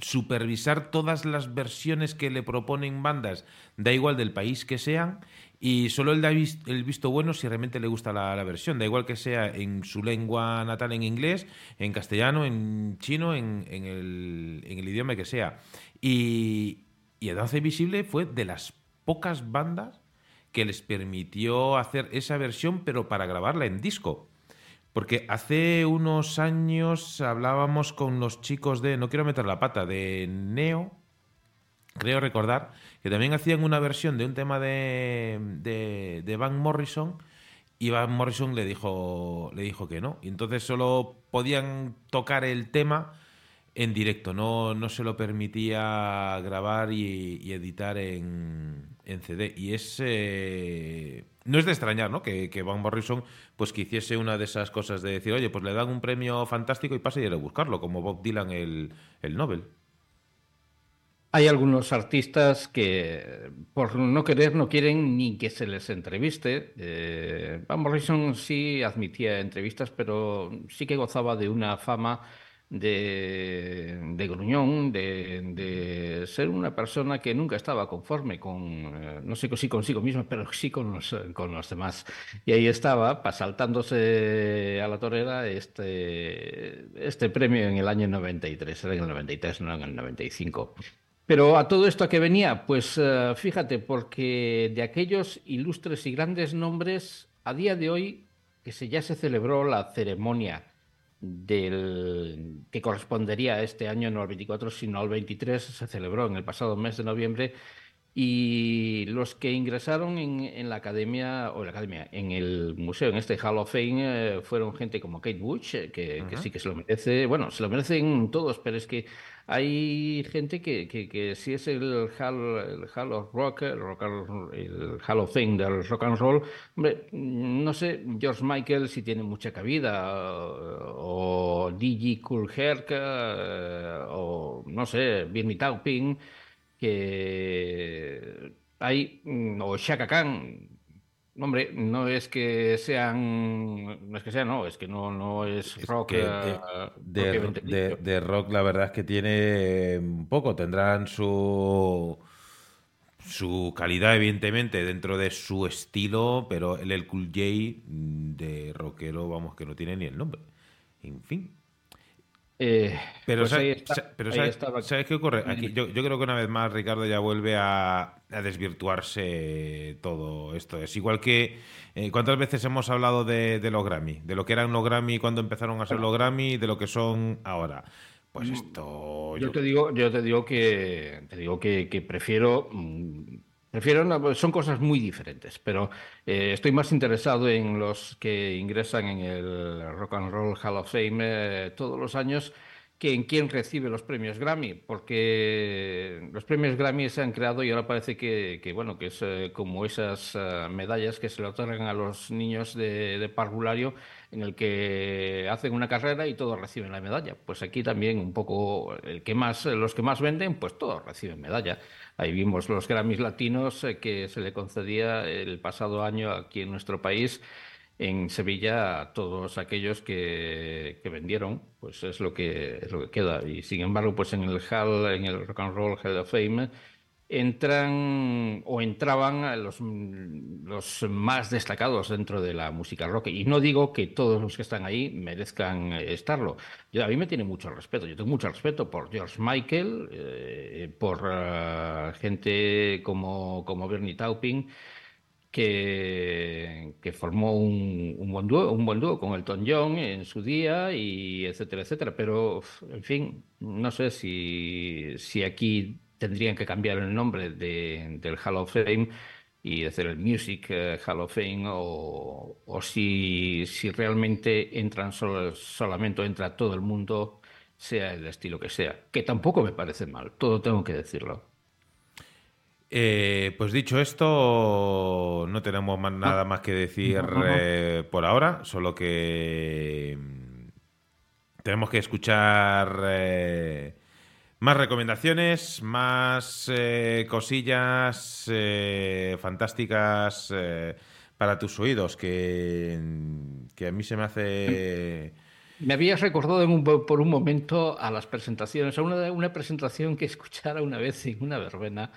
supervisar todas las versiones que le proponen bandas, da igual del país que sean, y solo él da el visto bueno si realmente le gusta la, versión. Da igual que sea en su lengua natal, en inglés, en castellano, en chino, en, en, el, en el, idioma que sea. Y, y Danza Invisible fue de las pocas bandas que les permitió hacer esa versión, pero para grabarla en disco. Porque hace unos años hablábamos con los chicos de, no quiero meter la pata, de Neo, creo recordar, que también hacían una versión de un tema de, de, Van Morrison y Van Morrison le dijo, le dijo que no. Y entonces solo podían tocar el tema en directo, no, no se lo permitía grabar y, editar en, en CD. Y es... eh, no es de extrañar, ¿no? Que, que Van Morrison pues que hiciese una de esas cosas de decir, oye, pues le dan un premio fantástico y pasa y ir a buscarlo, como Bob Dylan el, el Nobel. Hay algunos artistas que por no querer no quieren ni que se les entreviste. Eh, Van Morrison sí admitía entrevistas, pero sí que gozaba de una fama de, gruñón, de, de ser una persona que nunca estaba conforme con, eh, no sé si consigo mismo, pero sí con los, con los demás. Y ahí estaba, saltándose a la torera este, este premio en el año 93, era en el 93, no en el 95. Pero a todo esto a qué venía, pues eh, fíjate, porque de aquellos ilustres y grandes nombres, a día de hoy, que se, ya se celebró la ceremonia del que correspondería a este año, no al 24, sino al 23, se celebró en el pasado mes de noviembre, y los que ingresaron en, en la academia, o en la academia, en el museo, en este Hall of Fame, eh, fueron gente como Kate Bush, eh, que, que sí que se lo merece, bueno, se lo merecen todos, pero es que hay gente que, que, que si es el Hall, el Hall of Rock, el, rock el Hall of Fame del rock and roll, hombre, no sé, George Michael si tiene mucha cabida, o, o D.G. Cool Herc, eh, o no sé, Bernie Taupin, que hay, mm, o Shaka Khan, hombre, no es que sean, no es que sean, no, es que no, no es Es rock que de, eh, de- propiamente de- dicho. de rock la verdad es que tiene un poco, tendrán su su calidad evidentemente dentro de su estilo, pero el El Cool J mm, de rockero, vamos, que no tiene ni el nombre. En fin. Eh, Pero, pues ¿sabes, ahí está, pero ¿sabes, qué ocurre? Aquí, yo, yo creo que una vez más Ricardo ya vuelve a, a desvirtuarse todo esto. Es igual que eh, cuántas veces hemos hablado de, de los Grammy, de lo que eran los Grammy cuando empezaron a ser los Grammy y de lo que son ahora. Pues esto... Mm, Yo yo- te digo, yo te digo que te digo que, que prefiero son cosas muy diferentes, pero eh, estoy más interesado en los que ingresan en el Rock and Roll Hall of Fame eh, todos los años que en quién recibe los premios Grammy, porque los premios Grammy se han creado y ahora parece que, bueno, que es eh, como esas medallas que se le otorgan a los niños de, de parvulario en el que hacen una carrera y todos reciben la medalla. Pues aquí también un poco el que más, los que más venden, pues todos reciben medalla. Ahí vimos los Grammys latinos eh, que se le concedía el pasado año aquí en nuestro país en Sevilla a todos aquellos que, que vendieron, pues es lo que es lo que queda. Y sin embargo, pues en el Hall, en el Rock and Roll Hall of Fame entran o entraban los, los más destacados dentro de la música rock. Y no digo que todos los que están ahí merezcan estarlo. Yo, a mí me tiene mucho respeto. Yo tengo mucho respeto por George Michael, eh, por uh, gente como, como Bernie Taupin, que, que formó un, un, buen dúo, un buen dúo con Elton John en su día, y etcétera, etcétera. Pero, en fin, no sé si, si aquí tendrían que cambiar el nombre de, del Hall of Fame y hacer el Music uh, Hall of Fame o, o si, si, realmente entran solo, solamente entra todo el mundo, sea el estilo que sea, que tampoco me parece mal, todo tengo que decirlo. Eh, pues dicho esto, no tenemos más, nada más que decir eh, por ahora, solo que mm, tenemos que escuchar eh, más recomendaciones, más eh, cosillas eh, fantásticas eh, para tus oídos, que, que, a mí se me hace... Me habías recordado un, por un momento a las presentaciones, a una, una presentación que escuchara una vez en una verbena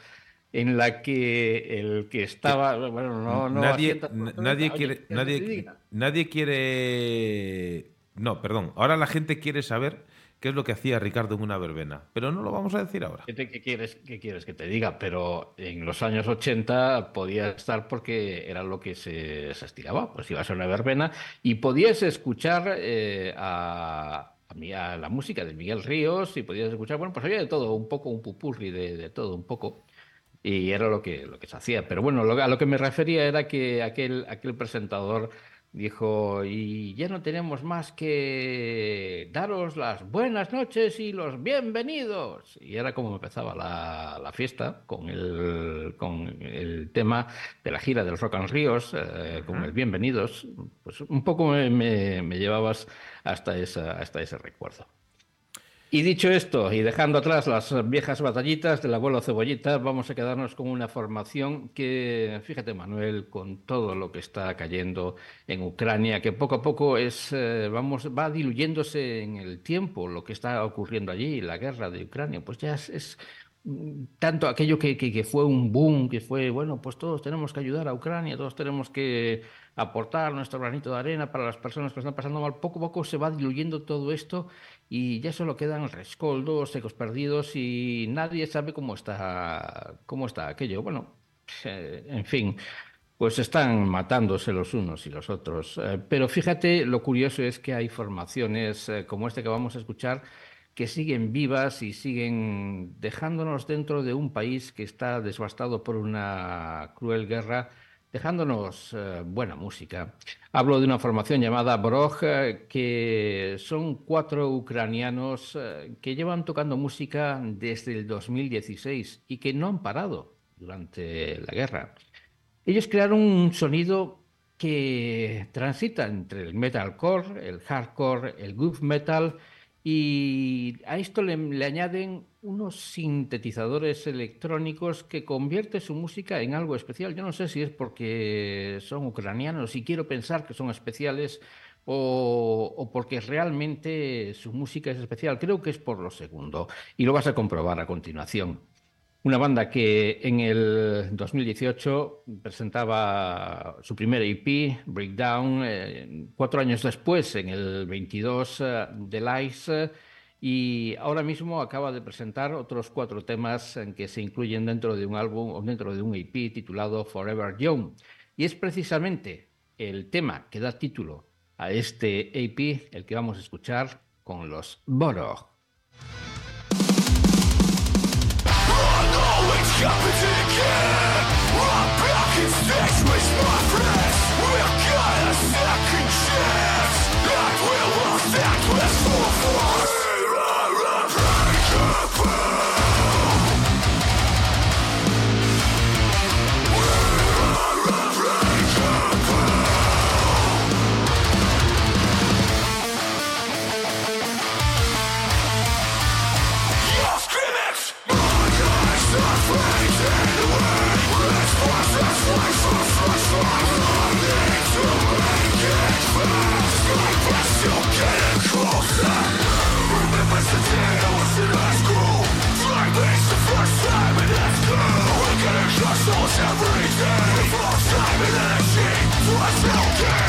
en la que el que estaba bueno no, no nadie nadie quiere nadie nadie quiere no perdón ahora la gente quiere saber qué es lo que hacía Ricardo en una verbena. Pero no lo vamos a decir ahora. ¿Qué, quieres, ¿Qué quieres que te diga? Pero en los años 80 podía estar porque era lo que se, se estiraba. Pues ibas a una verbena y podías escuchar eh, a, la música de Miguel Ríos y podías escuchar, bueno, pues había de todo, un poco, un pupurri de, todo, un poco. Y era lo que, lo que se hacía. Pero bueno, a lo que me refería era que aquel, aquel presentador dijo, y ya no tenemos más que daros las buenas noches y los bienvenidos. Y era como empezaba la, la fiesta con el, con el tema de la gira del Rock and Ríos, eh, con el bienvenidos. Pues un poco me, me- me llevabas hasta, esa, hasta ese recuerdo. Y dicho esto, y dejando atrás las viejas batallitas del abuelo Cebollita, vamos a quedarnos con una formación que, fíjate Manuel, con todo lo que está cayendo en Ucrania, que poco a poco es, eh, vamos, va diluyéndose en el tiempo lo que está ocurriendo allí, la guerra de Ucrania, pues ya es, mm, tanto aquello que, que, fue un boom, que fue, bueno, pues todos tenemos que ayudar a Ucrania, todos tenemos que aportar nuestro granito de arena para las personas que están pasando mal, poco a poco se va diluyendo todo esto y ya solo quedan rescoldos, secos perdidos y nadie sabe cómo está, cómo está aquello. Bueno, eh, en fin, pues están matándose los unos y los otros. Eh, pero fíjate, lo curioso es que hay formaciones eh, como este que vamos a escuchar que siguen vivas y siguen dejándonos dentro de un país que está devastado por una cruel guerra dejándonos eh, buena música. Hablo de una formación llamada Brog, eh, que son cuatro ucranianos eh, que llevan tocando música desde el 2016 y que no han parado durante la guerra. Ellos crearon un sonido que transita entre el metalcore, el hardcore, el groove metal y a esto le añaden unos sintetizadores electrónicos que convierte su música en algo especial. Yo no sé si es porque son ucranianos y quiero pensar que son especiales o, o porque realmente su música es especial. Creo que es por lo segundo y lo vas a comprobar a continuación. Una banda que en el 2018 presentaba su primer EP, Breakdown, eh, cuatro años después, en el 22, eh, The Lies, y ahora mismo acaba de presentar otros cuatro temas que se incluyen dentro de un álbum o dentro de un EP titulado Forever Young. Y es precisamente el tema que da título a este EP el que vamos a escuchar con los You're getting closer Remember the day I was in high school the first time in high We're getting every day we lost time and energy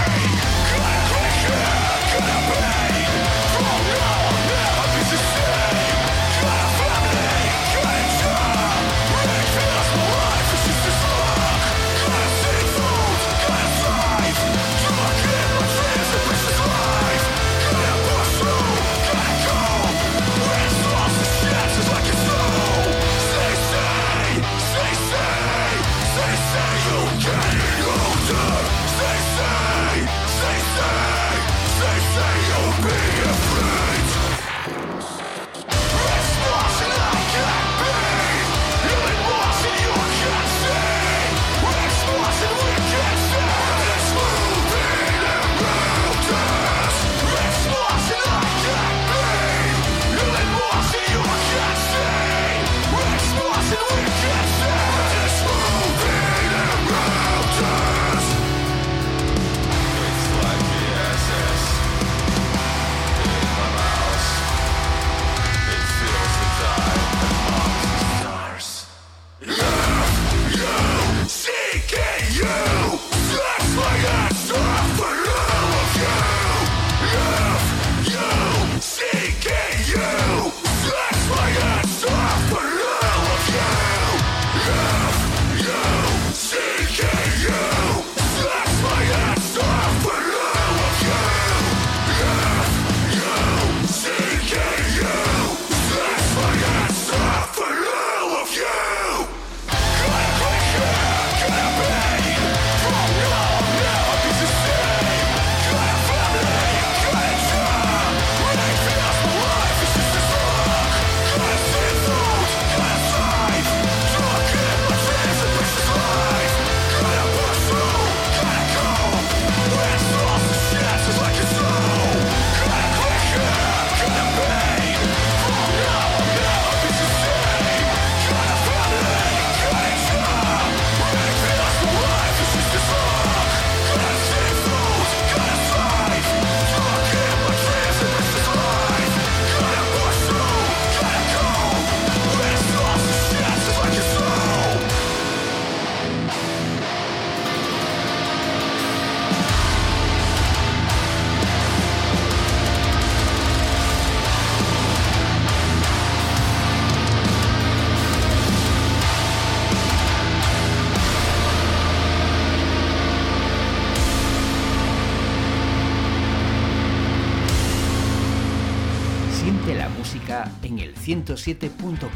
107.4.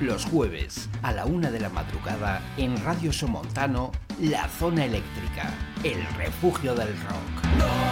Los jueves a la una de la madrugada en Radio Somontano, La Zona Eléctrica, el refugio del rock.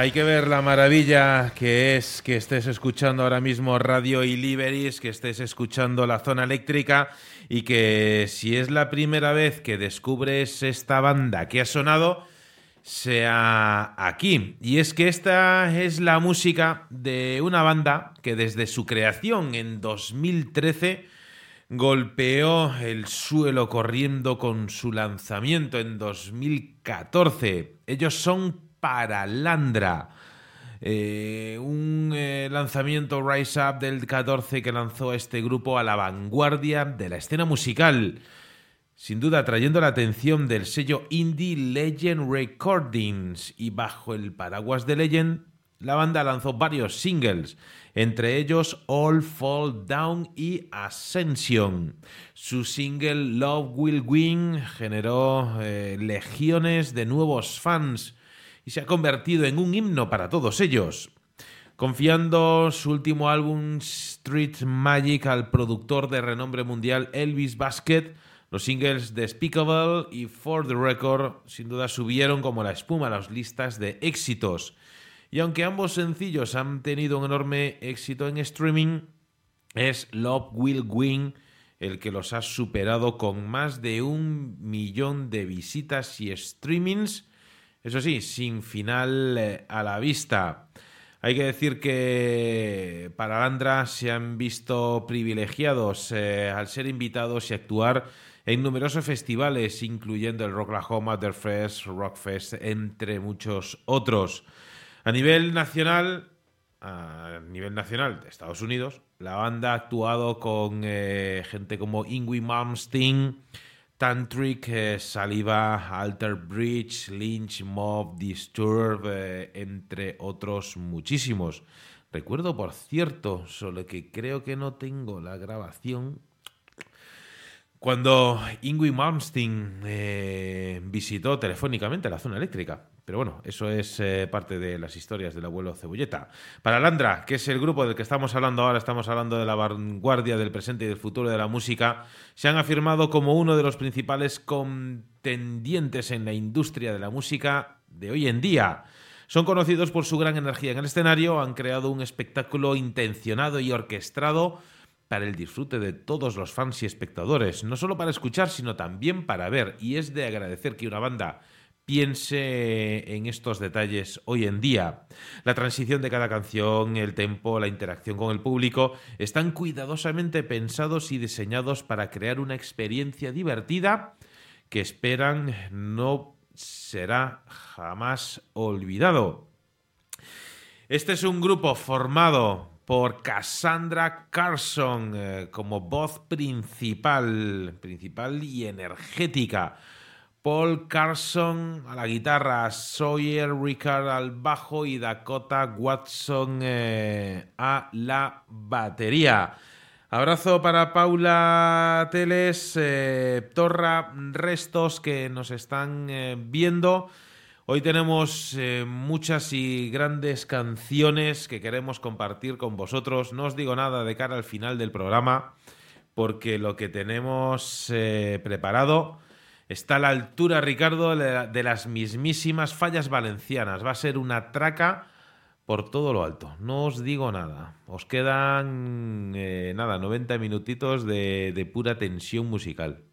Hay que ver la maravilla que es que estés escuchando ahora mismo Radio Iliberis, que estés escuchando la zona eléctrica y que si es la primera vez que descubres esta banda que ha sonado, sea aquí. Y es que esta es la música de una banda que desde su creación en 2013 golpeó el suelo corriendo con su lanzamiento en 2014. Ellos son Paralandra. Eh, un eh, lanzamiento Rise Up del 14 que lanzó este grupo a la vanguardia de la escena musical. Sin duda trayendo la atención del sello Indie Legend Recordings y bajo el paraguas de Legend La banda lanzó varios singles, entre ellos All Fall Down y Ascension. Su single Love Will Win generó eh, legiones de nuevos fans y se ha convertido en un himno para todos ellos. Confiando su último álbum Street Magic al productor de renombre mundial Elvis Basket, los singles Despicable y For the Record sin duda subieron como la espuma a las listas de éxitos. Y aunque ambos sencillos han tenido un enorme éxito en streaming, es Love Will Win el que los ha superado con más de un millón de visitas y streamings, eso sí, sin final eh, a la vista. Hay que decir que para Landra se han visto privilegiados eh, al ser invitados y actuar en numerosos festivales, incluyendo el Rocklahoma, The Fest, Rockfest, entre muchos otros. A nivel nacional, a nivel nacional de Estados Unidos, la banda ha actuado con eh, gente como Ingui Malmsteen, Tantric, eh, Saliva, Alter Bridge, Lynch, Mob, Disturb, eh, entre otros muchísimos. Recuerdo, por cierto, solo que creo que no tengo la grabación. Cuando Ingui Malmsteen eh, visitó telefónicamente la zona eléctrica. Pero bueno, eso es eh, parte de las historias del abuelo Cebolleta. Para Landra, que es el grupo del que estamos hablando ahora, estamos hablando de la vanguardia del presente y del futuro de la música, se han afirmado como uno de los principales contendientes en la industria de la música de hoy en día. Son conocidos por su gran energía en el escenario, han creado un espectáculo intencionado y orquestado para el disfrute de todos los fans y espectadores, no solo para escuchar, sino también para ver, y es de agradecer que una banda piense en estos detalles hoy en día. La transición de cada canción, el tempo, la interacción con el público están cuidadosamente pensados y diseñados para crear una experiencia divertida que esperan no será jamás olvidado. Este es un grupo formado por Cassandra Carson eh, como voz principal, principal y energética. Paul Carson a la guitarra, Sawyer Ricard al bajo y Dakota Watson eh, a la batería. Abrazo para Paula Teles, eh, Torra, Restos que nos están eh, viendo. Hoy tenemos muchas y grandes canciones que queremos compartir con vosotros. No os digo nada de cara al final del programa porque lo que tenemos preparado está a la altura, Ricardo, de, las mismísimas fallas valencianas. Va a ser una traca por todo lo alto. No os digo nada. Os quedan, eh, nada, 90 minutitos de, de pura tensión musical.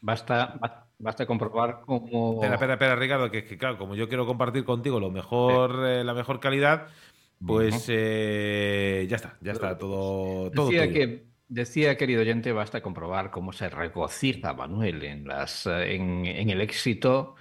Basta, ba- basta comprobar cómo... Espera, espera, espera, Ricardo, que, que claro, como yo quiero compartir contigo lo mejor, eh, la mejor calidad, pues eh, ya está, ya está, todo, todo Decía tuyo. que, decía, querido oyente, basta comprobar cómo se regocija Manuel en, las, eh, en, en el éxito,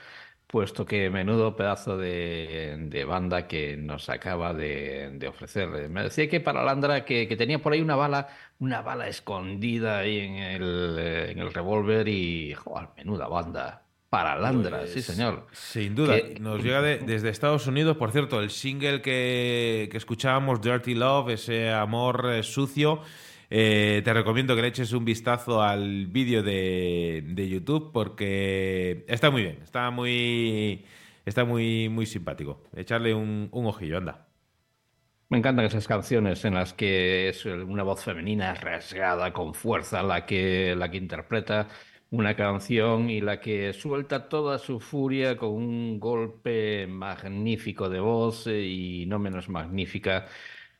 puesto que menudo pedazo de, de banda que nos acaba de, de ofrecer. Me decía que para Landra que, que tenía por ahí una bala, una bala escondida ahí en el, eh, en el revólver y, joder, menuda banda. Para Landra, sí Pues, señor. Sin duda, Que- nos llega de- desde Estados Unidos, por cierto, el single que, que escuchábamos, Dirty Love, ese amor eh, sucio. Eh, te recomiendo que le eches un vistazo al vídeo de, YouTube porque está muy bien, está muy, está muy, muy simpático. Echarle un, un ojillo, anda. Me encantan esas canciones en las que es una voz femenina rasgada con fuerza la que, la que interpreta una canción y la que suelta toda su furia con un golpe magnífico de voz eh, y no menos magnífica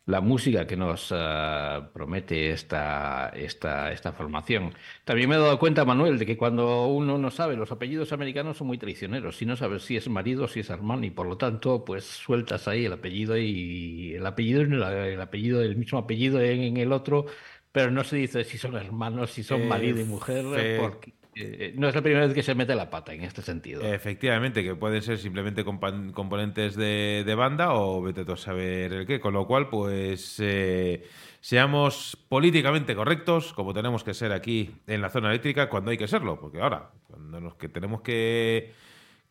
la música que nos ah, promete esta, esta, esta formación. También me he dado cuenta, Manuel, de que cuando uno no sabe, los apellidos americanos son muy traicioneros. Si no sabes si es marido o si es hermano, y por lo tanto, pues sueltas ahí el apellido y el apellido, el, el apellido, el mismo apellido en, en el otro, pero no se dice si son hermanos, si son marido y mujer, porque eh, no es la primera vez que se mete la pata en este sentido. Efectivamente, que pueden ser simplemente componentes de, banda o vete tú a saber el qué. Con lo cual, pues eh, seamos políticamente correctos, como tenemos que ser aquí en la zona eléctrica, cuando hay que serlo. Porque ahora, cuando nos que tenemos que,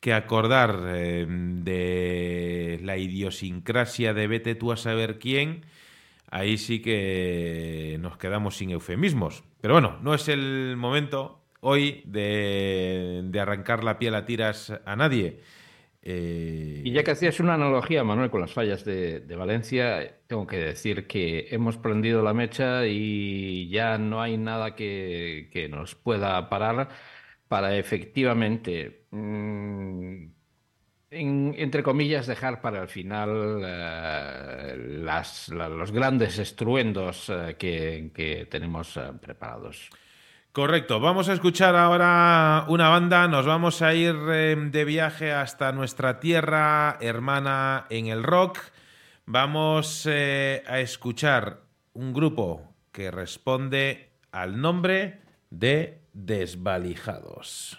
que acordar eh, de la idiosincrasia de vete tú a saber quién, ahí sí que nos quedamos sin eufemismos. Pero bueno, no es el momento hoy de, arrancar la piel a tiras a nadie. Eh... Y ya que hacías una analogía, Manuel, con las fallas de, Valencia, tengo que decir que hemos prendido la mecha y ya no hay nada que, nos pueda parar para efectivamente, en, entre comillas, dejar para el final la, los grandes estruendos uh, que, tenemos preparados. Correcto, vamos a escuchar ahora una banda, nos vamos a ir eh, de viaje hasta nuestra tierra hermana en el rock, vamos eh, a escuchar un grupo que responde al nombre de Desvalijados.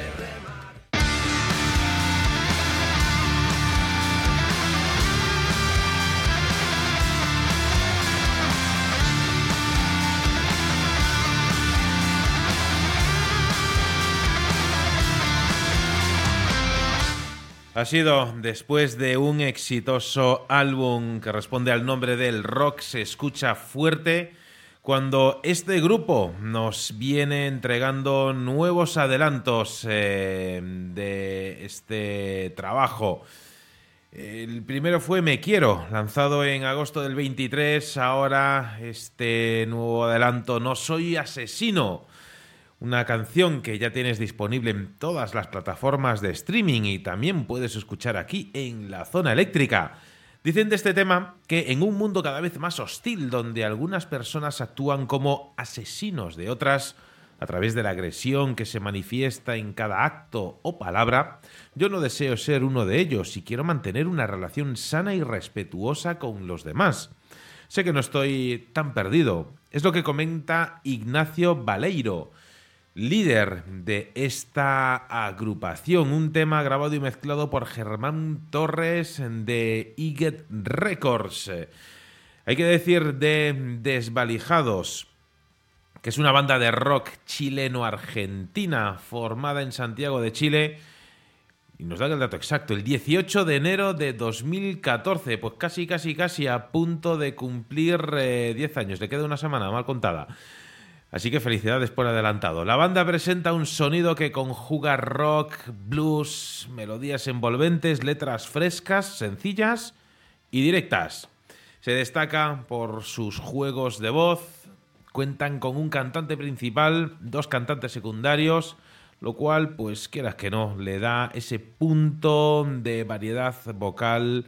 Ha sido después de un exitoso álbum que responde al nombre del rock se escucha fuerte, cuando este grupo nos viene entregando nuevos adelantos eh, de este trabajo. El primero fue Me Quiero, lanzado en agosto del 23. Ahora este nuevo adelanto No Soy Asesino. Una canción que ya tienes disponible en todas las plataformas de streaming y también puedes escuchar aquí en la zona eléctrica. Dicen de este tema que en un mundo cada vez más hostil, donde algunas personas actúan como asesinos de otras, a través de la agresión que se manifiesta en cada acto o palabra, yo no deseo ser uno de ellos y quiero mantener una relación sana y respetuosa con los demás. Sé que no estoy tan perdido. Es lo que comenta Ignacio Baleiro, líder de esta agrupación. Un tema grabado y mezclado por Germán Torres de Iget Records. Hay que decir de Desvalijados, que es una banda de rock chileno-argentina formada en Santiago de Chile. Y nos da el dato exacto, el 18 de enero de 2014, pues casi, casi, casi a punto de cumplir 10 eh, años. Le queda una semana mal contada. Así que felicidades por adelantado. La banda presenta un sonido que conjuga rock, blues, melodías envolventes, letras frescas, sencillas y directas. Se destaca por sus juegos de voz, cuentan con un cantante principal, dos cantantes secundarios, lo cual, pues quieras que no, le da ese punto de variedad vocal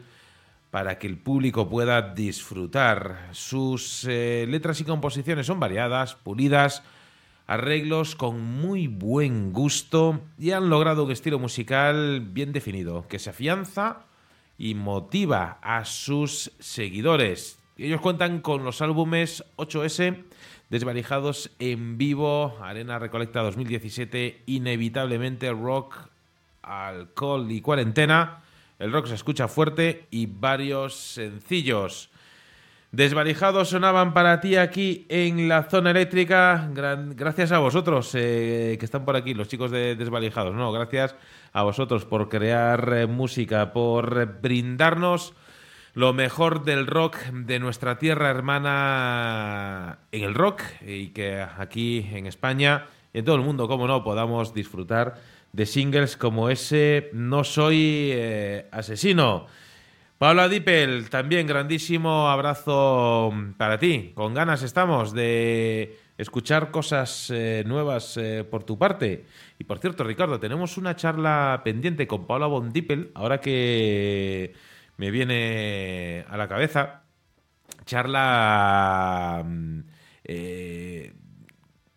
para que el público pueda disfrutar. Sus eh, letras y composiciones son variadas, pulidas, arreglos con muy buen gusto y han logrado un estilo musical bien definido, que se afianza y motiva a sus seguidores. Ellos cuentan con los álbumes 8S, Desvalijados en vivo, Arena Recolecta 2017, Inevitablemente Rock, Alcohol y Cuarentena, el rock se escucha fuerte y varios sencillos. Desvalijados sonaban para ti aquí en la zona eléctrica. gracias a vosotros eh, que están por aquí, los chicos de Desvalijados. No, gracias a vosotros por crear eh, música, por brindarnos lo mejor del rock de nuestra tierra hermana en el rock y que aquí en España y en todo el mundo, como no, podamos disfrutar de singles como ese No soy eh, asesino. Paula Dippel, también grandísimo abrazo para ti. Con ganas estamos de escuchar cosas eh, nuevas eh, por tu parte. Y por cierto, Ricardo, tenemos una charla pendiente con Paula Von Dippel, ahora que me viene a la cabeza. Charla mm,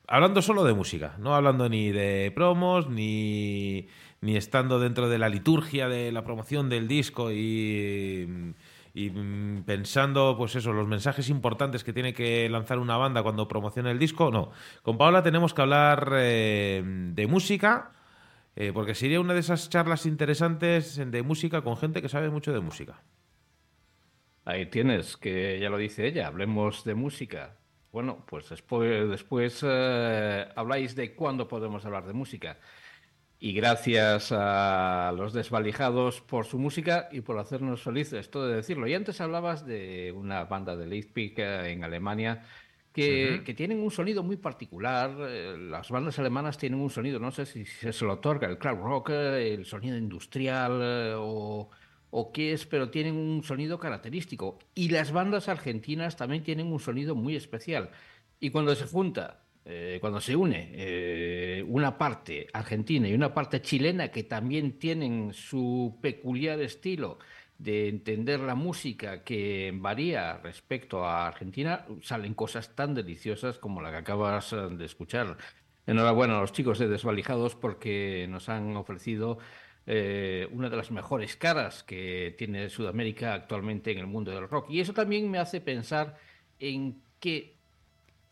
hablando solo de música, no hablando ni de promos, ni, ni estando dentro de la liturgia de la promoción del disco y, y, pensando, pues eso, los mensajes importantes que tiene que lanzar una banda cuando promociona el disco, no. Con Paola tenemos que hablar eh, de música, eh, porque sería una de esas charlas interesantes de música con gente que sabe mucho de música. Ahí tienes, que ya lo dice ella, hablemos de música. Bueno, pues después, después eh, habláis de cuándo podemos hablar de música. Y gracias a los desvalijados por su música y por hacernos felices, todo de decirlo. Y antes hablabas de una banda de Leipzig eh, en Alemania que, que, tienen un sonido muy particular. Eh, las bandas alemanas tienen un sonido, no sé si se lo otorga el crowd rock, el sonido industrial o o qué es, pero tienen un sonido característico. Y las bandas argentinas también tienen un sonido muy especial. Y cuando se junta, eh, cuando se une eh, una parte argentina y una parte chilena que también tienen su peculiar estilo de entender la música que varía respecto a Argentina, salen cosas tan deliciosas como la que acabas de escuchar. Enhorabuena a los chicos de Desvalijados porque nos han ofrecido eh, una de las mejores caras que tiene Sudamérica actualmente en el mundo del rock. Y eso también me hace pensar en que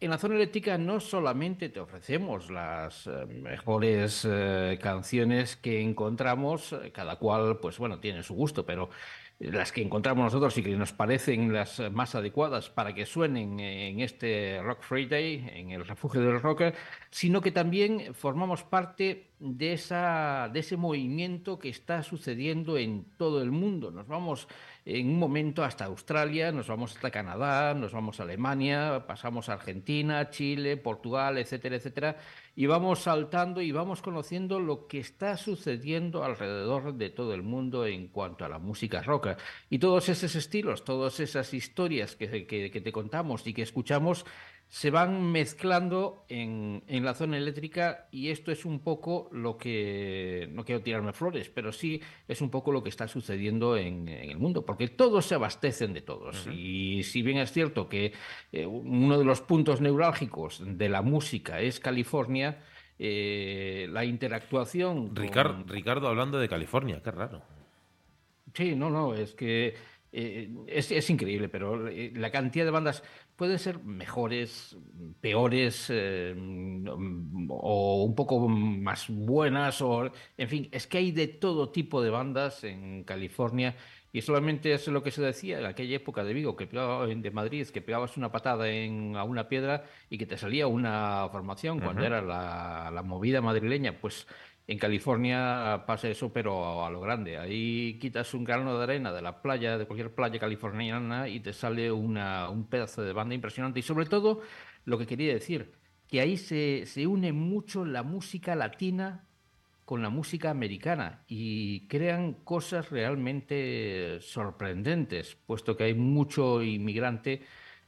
en la zona eléctrica no solamente te ofrecemos las eh, mejores eh, canciones que encontramos, cada cual, pues bueno, tiene su gusto, pero las que encontramos nosotros y que nos parecen las más adecuadas para que suenen en este Rock Friday, en el refugio del rocker, sino que también formamos parte de, esa, de ese movimiento que está sucediendo en todo el mundo. Nos vamos en un momento hasta Australia, nos vamos hasta Canadá, nos vamos a Alemania, pasamos a Argentina, Chile, Portugal, etcétera, etcétera y vamos saltando y vamos conociendo lo que está sucediendo alrededor de todo el mundo en cuanto a la música rock. Y todos esos estilos, todas esas historias que, que, que te contamos y que escuchamos se van mezclando en, en, la zona eléctrica y esto es un poco lo que, no quiero tirarme flores, pero sí es un poco lo que está sucediendo en, en el mundo, porque todos se abastecen de todos. Uh -huh. Y si bien es cierto que eh, uno de los puntos neurálgicos de la música es California, eh, la interactuación... Ricardo, con... Ricardo hablando de California, qué raro. Sí, no, no, es que eh, es, es, increíble, pero la cantidad de bandas pueden ser mejores, peores eh, o un poco más buenas, o en fin, es que hay de todo tipo de bandas en California y solamente es lo que se decía en aquella época de Vigo, que pegaba, de Madrid, que pegabas una patada en, a una piedra y que te salía una formación uh -huh. cuando era la, la movida madrileña, pues en California pasa eso, pero a lo grande. Ahí quitas un grano de arena de la playa, de cualquier playa californiana, y te sale una, un pedazo de banda impresionante. Y sobre todo, lo que quería decir, que ahí se, se une mucho la música latina con la música americana y crean cosas realmente sorprendentes, puesto que hay mucho inmigrante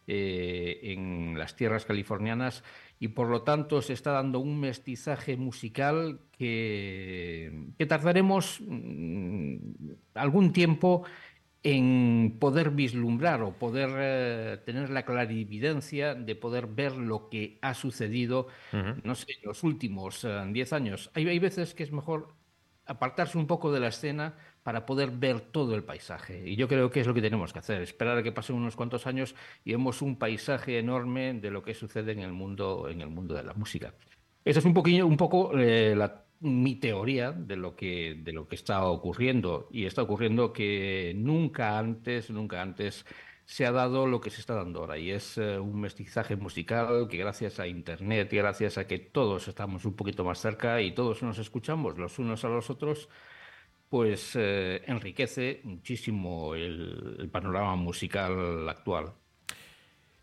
eh, en las tierras californianas y por lo tanto se está dando un mestizaje musical que, que tardaremos mmm, algún tiempo en poder vislumbrar o poder eh, tener la clarividencia de poder ver lo que ha sucedido, uh -huh. no sé, en los últimos 10 uh, años. Hay, hay veces que es mejor apartarse un poco de la escena para poder ver todo el paisaje. Y yo creo que es lo que tenemos que hacer, esperar a que pasen unos cuantos años y vemos un paisaje enorme de lo que sucede en el mundo, en el mundo de la música. Esa es un, poquillo, un poco eh, mi teoría de lo, que, de lo que está ocurriendo. Y está ocurriendo que nunca antes, nunca antes se ha dado lo que se está dando ahora. Y es uh, un mestizaje musical que gracias a Internet y gracias a que todos estamos un poquito más cerca y todos nos escuchamos los unos a los otros, pues eh, enriquece muchísimo el, panorama musical actual.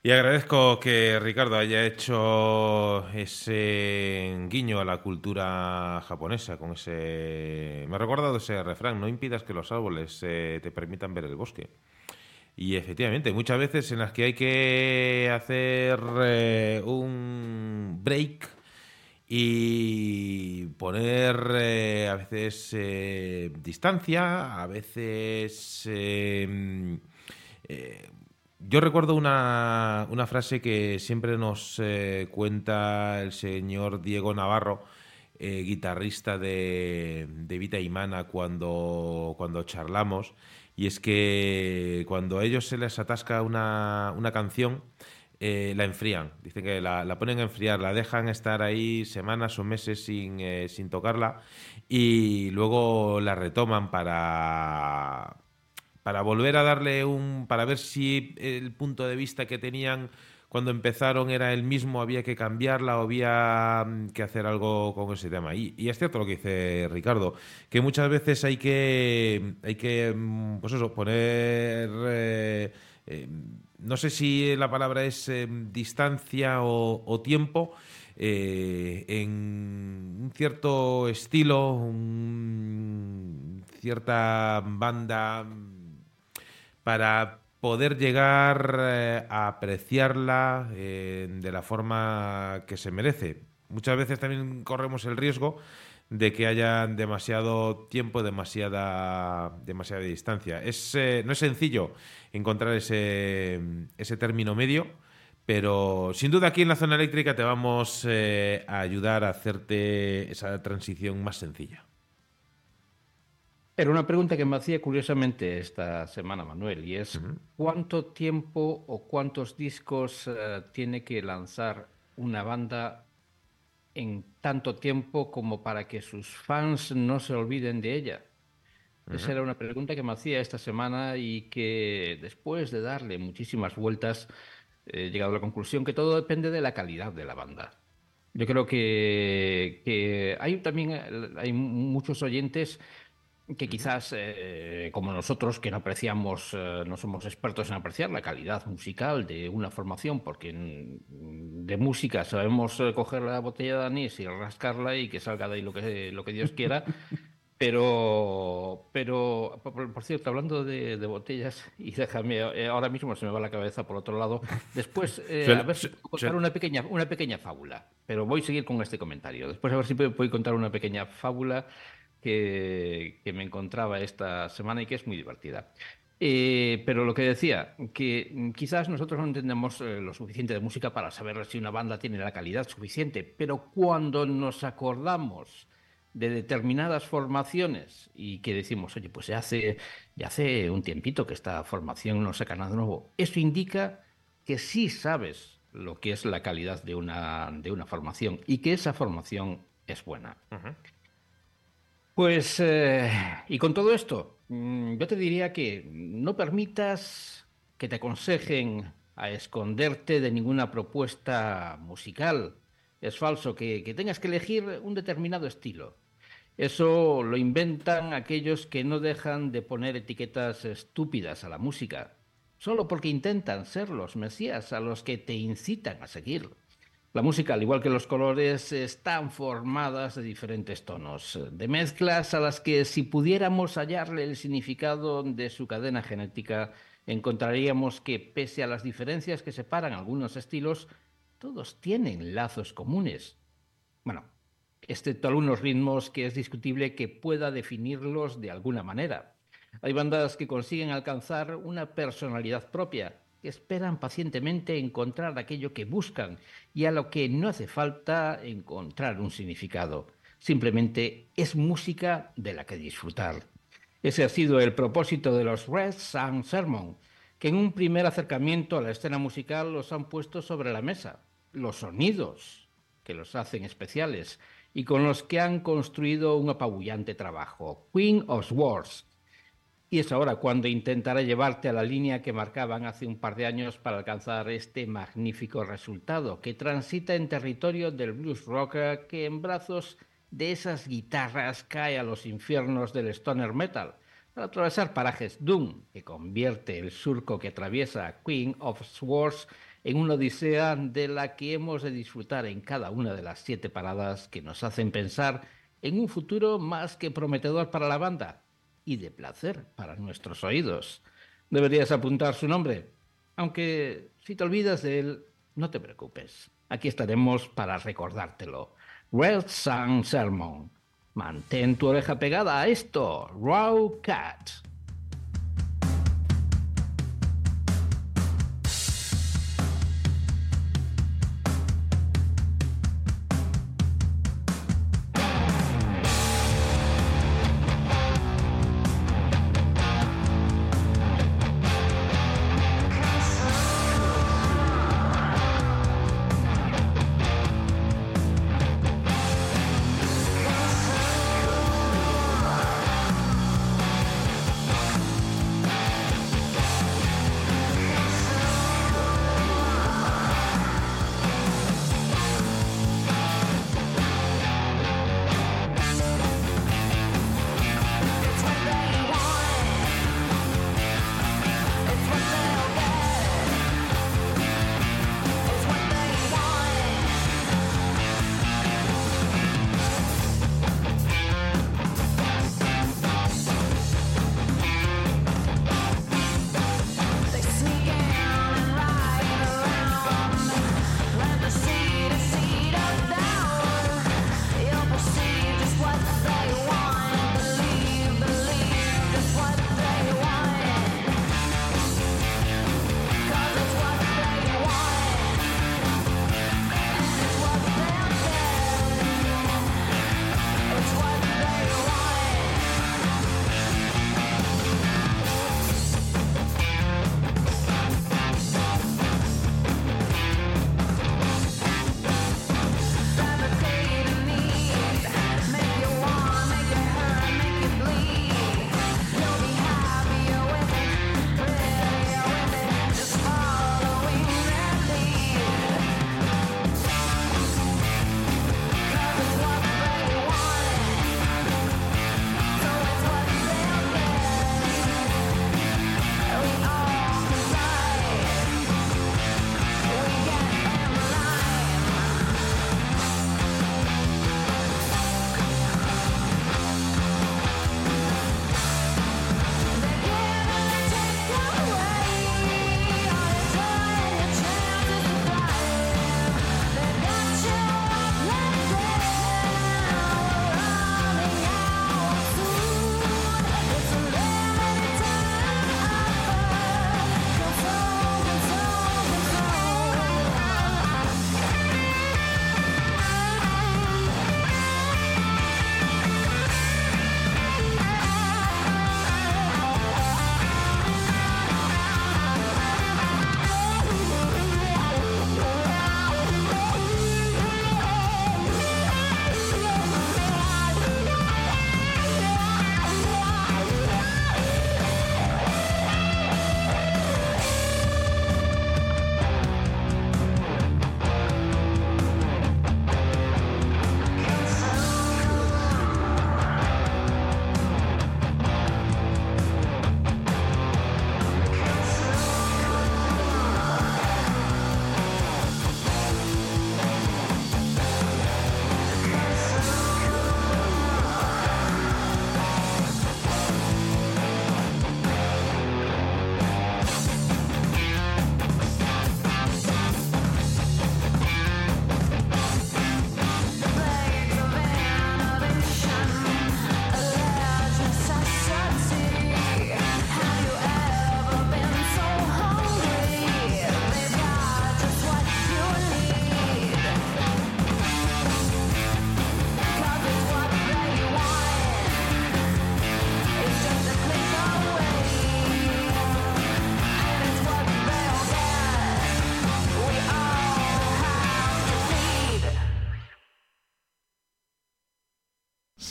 Y agradezco que Ricardo haya hecho ese guiño a la cultura japonesa con ese... Me ha recordado ese refrán, no impidas que los árboles eh, te permitan ver el bosque. Y efectivamente, muchas veces en las que hay que hacer eh, un break y poner eh, a veces eh, distancia, a veces... Eh, eh, yo recuerdo una, una, frase que siempre nos eh, cuenta el señor Diego Navarro, guitarrista de, de Vita y Mana, cuando, cuando charlamos, y es que cuando a ellos se les atasca una, una canción, eh, la enfrían. Dicen que la, ponen a enfriar, la dejan estar ahí semanas o meses sin, eh, sin tocarla y luego la retoman para, para volver a darle un. para ver si el punto de vista que tenían cuando empezaron era el mismo, había que cambiarla o había mm, que hacer algo con ese tema. Y, es cierto lo que dice Ricardo, que muchas veces hay que, hay que mm, pues eso, poner... Eh, no sé si la palabra es eh, distancia o, o tiempo, eh, en un cierto estilo, un, cierta banda para poder llegar eh, a apreciarla eh, de la forma que se merece. Muchas veces también corremos el riesgo de que haya demasiado tiempo, demasiada, demasiada distancia. Es, eh, no es sencillo encontrar ese, ese término medio, pero sin duda aquí en la zona eléctrica te vamos eh, a ayudar a hacerte esa transición más sencilla. Era una pregunta que me hacía curiosamente esta semana Manuel y es uh -huh. ¿cuánto tiempo o cuántos discos uh, tiene que lanzar una banda en tanto tiempo como para que sus fans no se olviden de ella? Esa era una pregunta que me hacía esta semana y que después de darle muchísimas vueltas he llegado a la conclusión que todo depende de la calidad de la banda. Yo creo que, que hay también hay muchos oyentes que quizás, eh, como nosotros, que no apreciamos, eh, no somos expertos en apreciar la calidad musical de una formación, porque de música sabemos eh, coger la botella de anís y rascarla y que salga de ahí lo que, lo que Dios quiera. <laughs> Pero, pero por, cierto, hablando de, botellas, y déjame, ahora mismo se me va la cabeza por otro lado. Después, <laughs> a ver si puedo contar una pequeña, una pequeña fábula, pero voy a seguir con este comentario. Después, a ver si puedo contar una pequeña fábula que, me encontraba esta semana y que es muy divertida. Eh, pero lo que decía, que quizás nosotros no entendemos eh, lo suficiente de música para saber si una banda tiene la calidad suficiente, pero cuando nos acordamos de determinadas formaciones y que decimos, oye, pues ya hace, ya hace un tiempito que esta formación no saca nada nuevo, eso indica que sí sabes lo que es la calidad de una, de una formación y que esa formación es buena. Pues, eh, y con todo esto, mm, yo te diría que no permitas que te aconsejen a esconderte de ninguna propuesta musical. Es falso que, que tengas que elegir un determinado estilo. Eso lo inventan aquellos que no dejan de poner etiquetas estúpidas a la música, solo porque intentan ser los mesías a los que te incitan a seguir. La música, al igual que los colores, están formadas de diferentes tonos, de mezclas a las que si pudiéramos hallarle el significado de su cadena genética, encontraríamos que pese a las diferencias que separan algunos estilos, todos tienen lazos comunes. Bueno, excepto algunos ritmos que es discutible que pueda definirlos de alguna manera. Hay bandas que consiguen alcanzar una personalidad propia, esperan pacientemente encontrar aquello que buscan y a lo que no hace falta encontrar un significado. Simplemente es música de la que disfrutar. Ese ha sido el propósito de los Red Sun Sermon, que en un primer acercamiento a la escena musical los han puesto sobre la mesa. Los sonidos que los hacen especiales y con los que han construido un apabullante trabajo. Queen of Swords, y es ahora cuando intentará llevarte a la línea que marcaban hace un par de años para alcanzar este magnífico resultado, que transita en territorio del blues rock que en brazos de esas guitarras cae a los infiernos del stoner metal, para atravesar parajes Doom, que convierte el surco que atraviesa Queen of Swords en una odisea de la que hemos de disfrutar en cada una de las siete paradas que nos hacen pensar en un futuro más que prometedor para la banda, y de placer para nuestros oídos. Deberías apuntar su nombre, aunque si te olvidas de él, no te preocupes. Aquí estaremos para recordártelo. Red Sun Sermon. Mantén tu oreja pegada a esto. Raw Cat.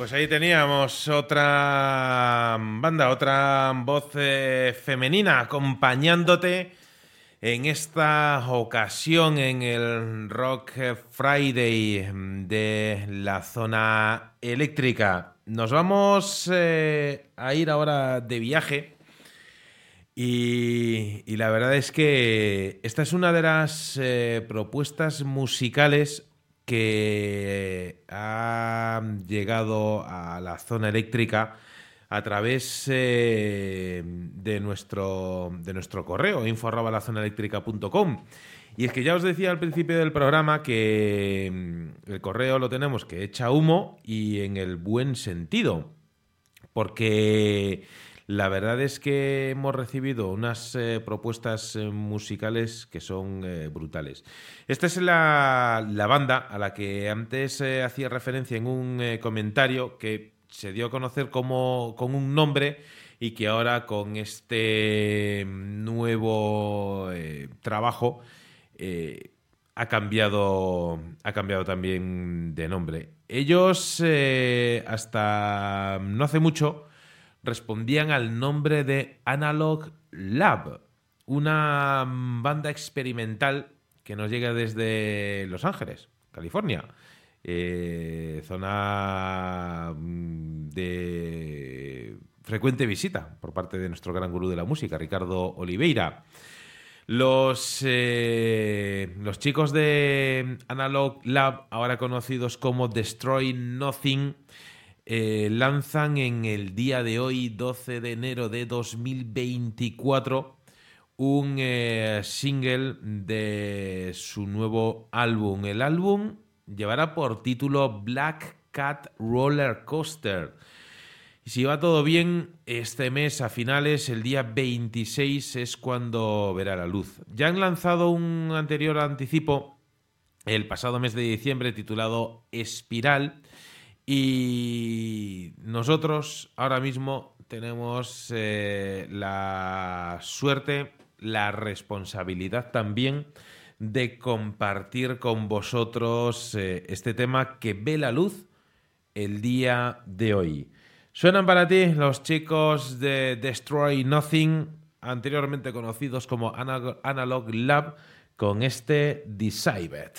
Pues ahí teníamos otra banda, otra voz eh, femenina acompañándote en esta ocasión en el Rock Friday de la zona eléctrica. Nos vamos eh, a ir ahora de viaje y, la verdad es que esta es una de las eh, propuestas musicales que ha llegado a la zona eléctrica a través eh, de, nuestro, de nuestro correo, info.lazonaeléctrica.com. Y es que ya os decía al principio del programa que mm, el correo lo tenemos que echa humo y en el buen sentido, porque la verdad es que hemos recibido unas eh, propuestas eh, musicales que son eh, brutales. Esta es la, la, banda a la que antes hacía referencia en un comentario que se dio a conocer como, con un nombre y que ahora con este nuevo trabajo ha, cambiado, ha cambiado también de nombre. Ellos hasta no hace mucho respondían al nombre de Analog Lab, una banda experimental que nos llega desde Los Ángeles, California. Eh, zona mm, de frecuente visita por parte de nuestro gran gurú de la música, Ricardo Oliveira. Los, eh, los chicos de Analog Lab, ahora conocidos como Destroy Nothing, eh, lanzan en el día de hoy, 12 de enero de 2024, un eh, single de su nuevo álbum. El álbum llevará por título Black Cat Roller Coaster. Y si va todo bien, este mes a finales, el día 26, es cuando verá la luz. Ya han lanzado un anterior anticipo el pasado mes de diciembre titulado Espiral y nosotros ahora mismo tenemos eh, la suerte, la responsabilidad también de compartir con vosotros eh, este tema que ve la luz el día de hoy. Suenan para ti los chicos de Destroy Nothing, anteriormente conocidos como Analog Lab, con este Decibet.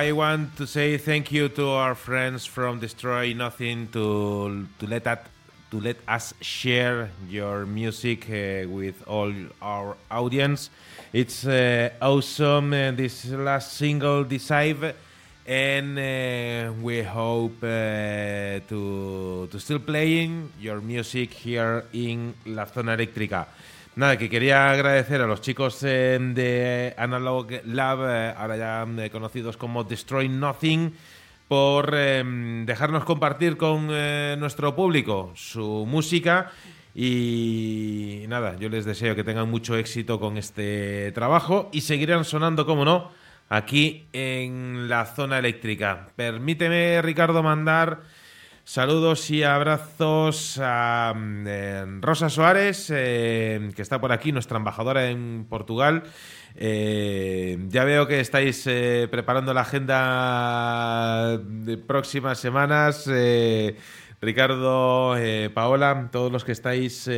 I want to say thank you to our friends from Destroy Nothing to to let that to let us share your music uh, with all our audience. It's uh, awesome. Uh, this last single, Decide, and uh, we hope uh, to to still playing your music here in La Zona Eléctrica. Nada, que quería agradecer a los chicos eh, de Analog Lab, eh, ahora ya eh, conocidos como Destroy Nothing, por dejarnos compartir con nuestro público su música. Y nada, yo les deseo que tengan mucho éxito con este trabajo y seguirán sonando, como no, aquí en la zona eléctrica. Permíteme, Ricardo, mandar Saludos y abrazos a eh, Rosa Suárez, eh, que está por aquí, nuestra embajadora en Portugal. Eh, ya veo que estáis preparando la agenda de próximas semanas. Ricardo, Paola, todos los que estáis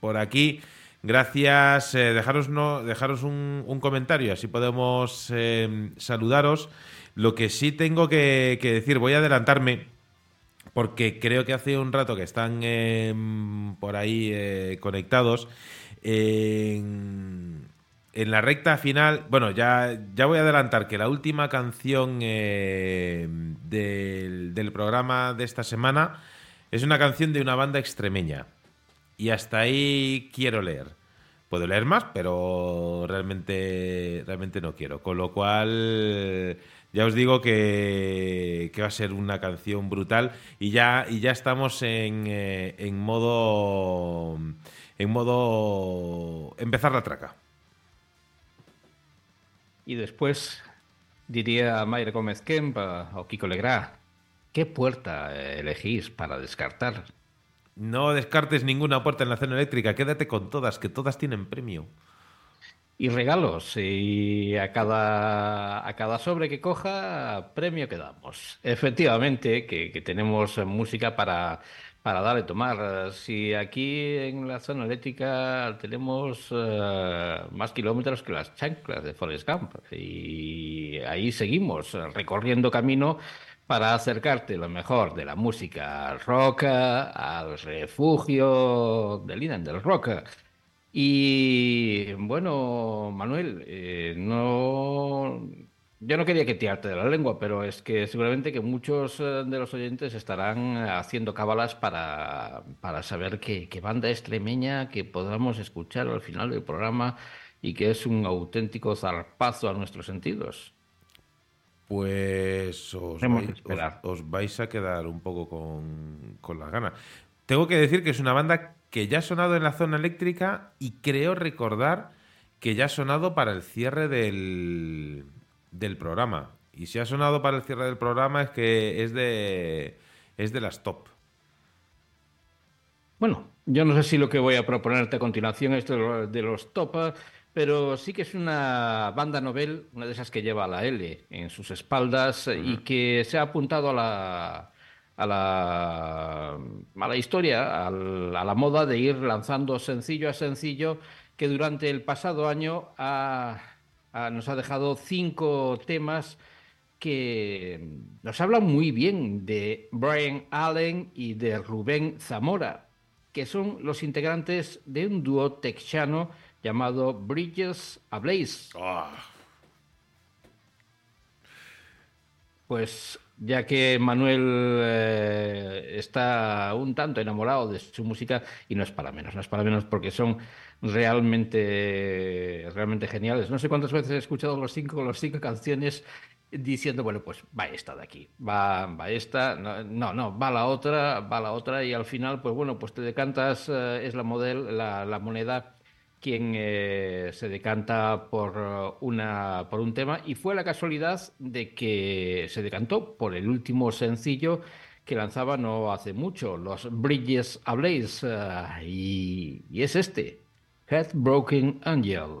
por aquí. Gracias. Dejaros, no, dejaros un, comentario, así podemos saludaros. Lo que sí tengo que decir, voy a adelantarme porque creo que hace un rato que están eh, por ahí eh, conectados. En, en la recta final, bueno, ya, ya voy a adelantar que la última canción eh, del, del programa de esta semana es una canción de una banda extremeña. Y hasta ahí quiero leer. Puedo leer más, pero realmente, realmente no quiero. Con lo cual, ya os digo que, que va a ser una canción brutal. Y ya, y ya estamos en, eh, en modo. En modo. Empezar la traca. Y después diría Mayra Gómez Kemp a- o Kiko Legrá, ¿qué puerta eh, elegís para descartar? No descartes ninguna puerta en la zona eléctrica. Quédate con todas, que todas tienen premio. Y regalos, y a cada, a cada sobre que coja, premio que damos. Efectivamente, que, tenemos música para, para dar y tomar. Si aquí en la zona eléctrica tenemos eh, más kilómetros que las chanclas de Forrest Gump, y ahí seguimos recorriendo camino para acercarte lo mejor de la música al rock, al refugio del Iden del rock. Y bueno, Manuel, eh, no, yo no quería que tirarte de la lengua, pero es que seguramente que muchos eh, de los oyentes estarán haciendo cábalas para, para saber qué, qué banda extremeña que podamos escuchar al final del programa y que es un auténtico zarpazo a nuestros sentidos. Pues os vais, os vais a quedar un poco con, con las ganas. Tengo que decir que es una banda que ya ha sonado en la zona eléctrica y creo recordar que ya ha sonado para el cierre del, del programa. Y si ha sonado para el cierre del programa es que es de, es de las top. Bueno, yo no sé si lo que voy a proponerte a continuación es de lo- de los top, pero sí que es una banda novel, una de esas que lleva la L en sus espaldas eh, y que se ha apuntado a la, a la, a la historia, al- a la moda de ir lanzando sencillo a sencillo, que durante el pasado año ha- ha- nos ha dejado cinco temas que nos hablan muy bien de Brian Allen y de Rubén Zamora, que son los integrantes de un dúo texano llamado Bridges Ablaze. Pues ya que Manuel eh, está un tanto enamorado de su música, y no es para menos, no es para menos porque son realmente, realmente geniales. No sé cuántas veces he escuchado los cinco, los cinco canciones diciendo, bueno, pues va esta de aquí, va, va esta, no, no, no, va la otra, va la otra, y al final, pues bueno, pues te decantas, eh, es la, model, la, la moneda quien eh, se decanta por, eh, una, por un tema y fue la casualidad de que se decantó por el último sencillo que lanzaba no hace mucho, los Bridges Ablaze, eh, y, y es este, Headbroken Angel.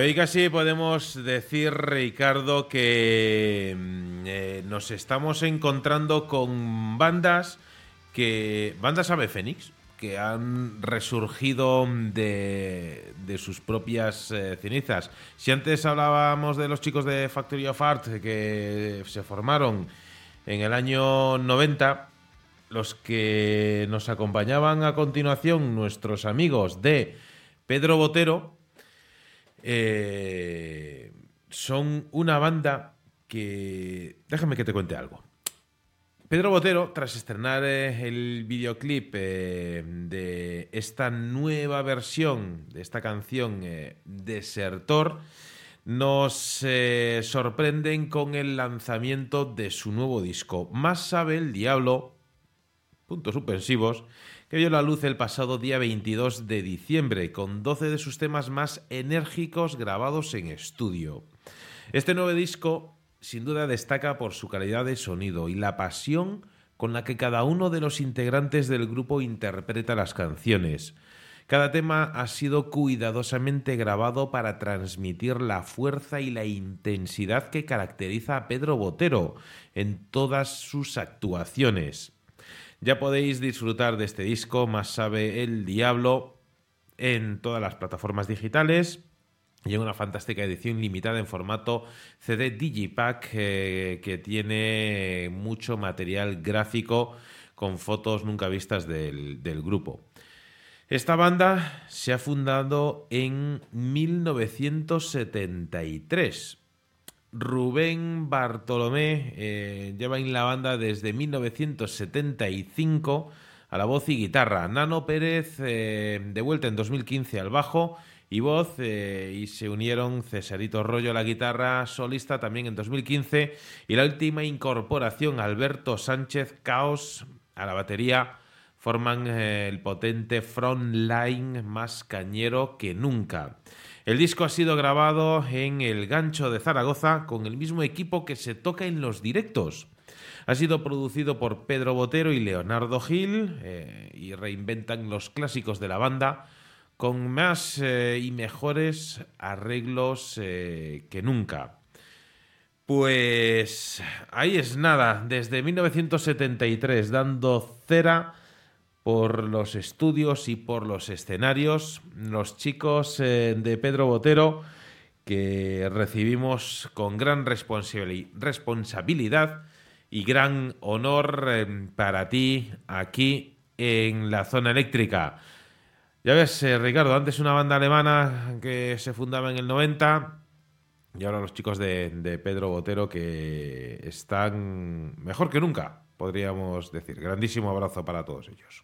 Hoy casi podemos decir, Ricardo, que mm, eh, nos estamos encontrando con bandas que. bandas Ave Fénix, que han resurgido de, de sus propias eh, cenizas. Si antes hablábamos de los chicos de Factory of Art que se formaron en el año 90, los que nos acompañaban a continuación, nuestros amigos de Pedro Botero, eh, son una banda que... Déjame que te cuente algo. Pedro Botero, tras estrenar eh, el videoclip eh, de esta nueva versión de esta canción Desertor, nos sorprenden con el lanzamiento de su nuevo disco. Más sabe el diablo, puntos suspensivos, que vio la luz el pasado día 22 de diciembre, con 12 de sus temas más enérgicos grabados en estudio. Este nuevo disco sin duda destaca por su calidad de sonido y la pasión con la que cada uno de los integrantes del grupo interpreta las canciones. Cada tema ha sido cuidadosamente grabado para transmitir la fuerza y la intensidad que caracteriza a Pedro Botero en todas sus actuaciones. Ya podéis disfrutar de este disco, más sabe el diablo, en todas las plataformas digitales y en una fantástica edición limitada en formato CD Digipack eh, que tiene mucho material gráfico con fotos nunca vistas del, del grupo. Esta banda se ha fundado en 1973. Rubén Bartolomé eh, lleva en la banda desde 1975 a la voz y guitarra. Nano Pérez eh, de vuelta en 2015 al bajo y voz eh, y se unieron Cesarito Rollo a la guitarra solista también en 2015 y la última incorporación Alberto Sánchez Caos a la batería forman el potente frontline más cañero que nunca. El disco ha sido grabado en el Gancho de Zaragoza con el mismo equipo que se toca en los directos. Ha sido producido por Pedro Botero y Leonardo Gil eh, y reinventan los clásicos de la banda con más eh, y mejores arreglos eh, que nunca. Pues ahí es nada, desde 1973 dando cera por los estudios y por los escenarios, los chicos eh, de Pedro Botero que recibimos con gran responsabili- responsabilidad y gran honor eh, para ti aquí en la zona eléctrica. Ya ves, eh, Ricardo, antes una banda alemana que se fundaba en el 90 y ahora los chicos de Pedro Botero que están mejor que nunca, podríamos decir. Grandísimo abrazo para todos ellos.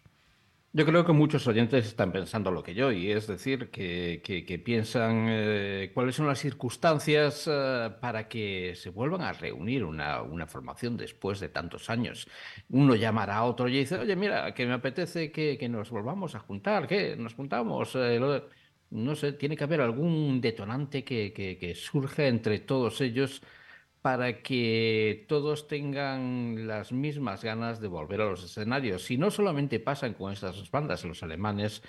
Yo creo que muchos oyentes están pensando lo que yo, y es decir, que, que- que piensan eh, cuáles son las circunstancias eh, para que se vuelvan a reunir una, una formación después de tantos años. Uno llamará a otro y dice, oye, mira, que me apetece que, que nos volvamos a juntar, ¿qué? Nos juntamos. eh, lo- no sé, tiene que haber algún detonante que, que, que surja entre todos ellos para que todos tengan las mismas ganas de volver a los escenarios. Y no solamente pasan con estas dos bandas, los alemanes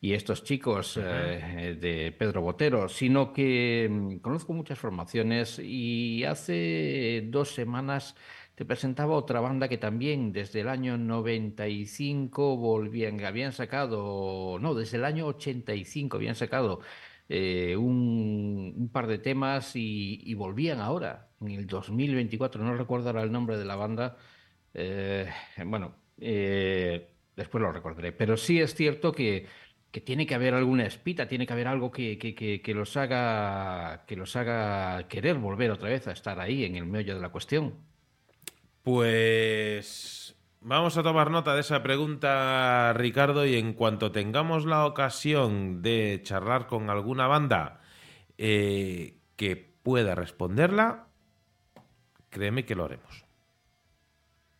y estos chicos eh, de Pedro Botero, sino que mm, conozco muchas formaciones y hace dos semanas te presentaba otra banda que también desde el año 95 volvían, habían sacado, no, desde el año 85 habían sacado eh, un, un par de temas y, y volvían ahora, en el 2024, no recuerdo ahora el nombre de la banda, eh, bueno, eh, después lo recordaré, pero sí es cierto que, tiene que haber alguna espita, tiene que haber algo que, que, que, que los haga, que los haga querer volver otra vez a estar ahí en el meollo de la cuestión. Pues vamos a tomar nota de esa pregunta, Ricardo, y en cuanto tengamos la ocasión de charlar con alguna banda eh, que pueda responderla, créeme que lo haremos.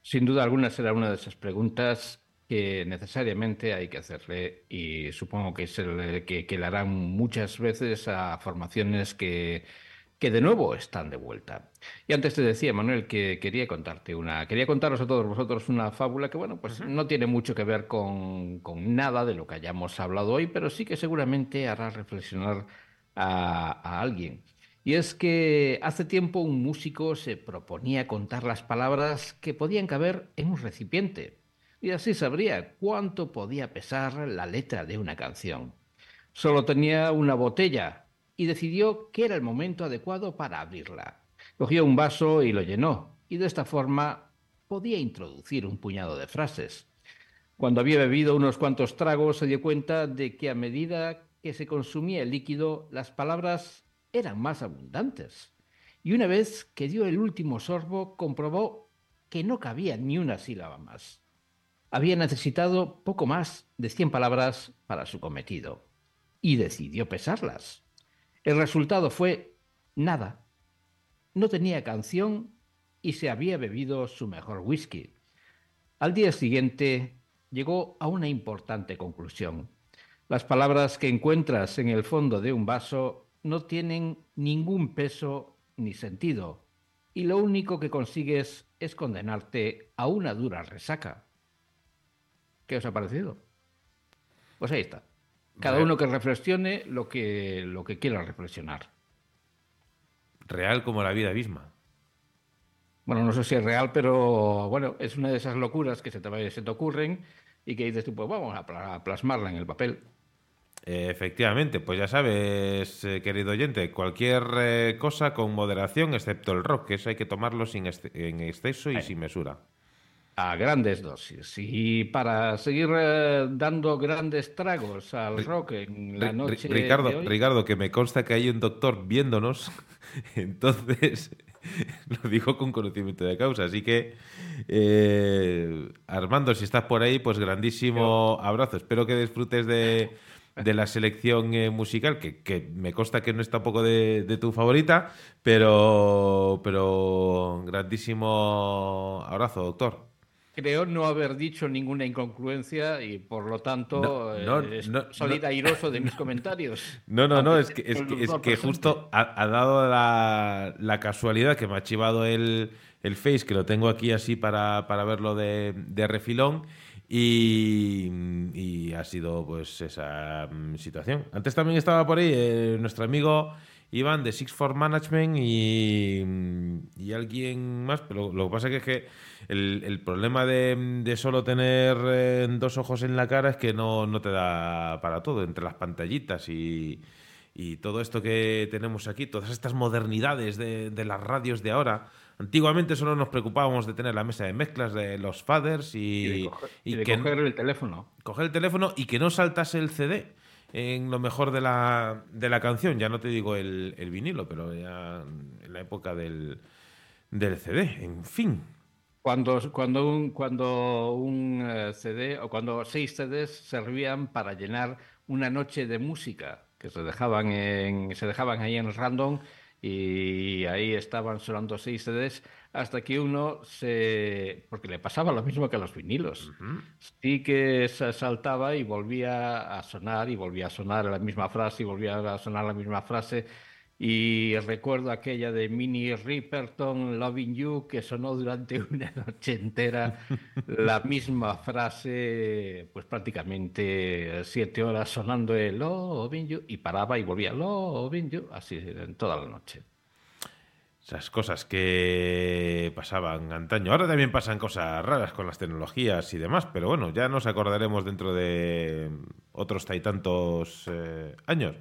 Sin duda alguna será una de esas preguntas que necesariamente hay que hacerle y supongo que, se le, que, que le harán muchas veces a formaciones que, que de nuevo están de vuelta. Y antes te decía, Manuel, que quería contarte una, quería contaros a todos vosotros una fábula que, bueno, pues no tiene mucho que ver con, con nada de lo que hayamos hablado hoy, pero sí que seguramente hará reflexionar a, a alguien. Y es que hace tiempo un músico se proponía contar las palabras que podían caber en un recipiente, y así sabría cuánto podía pesar la letra de una canción. Solo tenía una botella y decidió que era el momento adecuado para abrirla. Cogió un vaso y lo llenó, y de esta forma podía introducir un puñado de frases. Cuando había bebido unos cuantos tragos se dio cuenta de que a medida que se consumía el líquido, las palabras eran más abundantes. Y una vez que dio el último sorbo, comprobó que no cabía ni una sílaba más. Había necesitado poco más de 100 palabras para su cometido y decidió pesarlas. El resultado fue nada. No tenía canción y se había bebido su mejor whisky. Al día siguiente llegó a una importante conclusión. Las palabras que encuentras en el fondo de un vaso no tienen ningún peso ni sentido, y lo único que consigues es condenarte a una dura resaca. ¿Qué os ha parecido? Pues ahí está. Cada Real. uno que reflexione lo que, lo que quiera reflexionar. Real como la vida misma. Bueno, no sé si es real, pero bueno, es una de esas locuras que se te, se te ocurren y que dices tú, pues vamos a plasmarla en el papel. Efectivamente, pues ya sabes, eh, querido oyente, cualquier eh, cosa con moderación, excepto el rock, que eso hay que tomarlo sin en exceso y sin mesura. A grandes dosis. Y para seguir eh, dando grandes tragos al rock en la noche Ri- Ricardo, de hoy, Ricardo, que me consta que hay un doctor viéndonos, <laughs> entonces <laughs> lo digo con conocimiento de causa. Así que, Armando, si estás por ahí, pues grandísimo abrazo. Espero que disfrutes de, de la selección eh, musical, que, que me consta que no está poco de, de tu favorita, pero, pero grandísimo abrazo, doctor. creo no haber dicho ninguna incongruencia y por lo tanto No, eh, no, es- no, no. airoso de mis comentarios. No, no, no, es que, es que, es justo ha, ha dado la, la casualidad que me ha chivado el, el Face, que lo tengo aquí así para, para verlo de, de refilón, y, y ha sido pues esa mm, situación. Antes también estaba por ahí eh, nuestro amigo Iván de Six for Management y, y alguien más, pero lo que pasa es que el, problema de, solo tener eh, dos ojos en la cara es que no, no te da para todo, entre las pantallitas y, todo esto que tenemos aquí, todas estas modernidades de, de las radios de ahora. Antiguamente solo nos preocupábamos de tener la mesa de mezclas de los faders y, Y de, coger, y y de que coger el teléfono. coger el teléfono y que no saltase el CD en lo mejor de la, de la canción. Ya no te digo el, el vinilo, pero ya en la época del, del CD. En fin. Cuando, cuando un, cuando un eh, CD o cuando seis CDs servían para llenar una noche de música que se dejaban en, se dejaban ahí en random y ahí estaban sonando seis CDs hasta que uno se porque le pasaba lo mismo que a los vinilos. Sí que se saltaba y volvía a sonar y volvía a sonar la misma frase y volvía a sonar la misma frase y recuerdo aquella de Minnie Riperton, Loving You, que sonó durante <laughs> una noche entera la misma frase, pues prácticamente siete horas sonando el Loving You y paraba y volvía Loving You, así en toda la noche. Esas cosas que pasaban antaño. Ahora también pasan cosas raras con las tecnologías y demás, pero bueno, ya nos acordaremos dentro de otros tantos eh, años.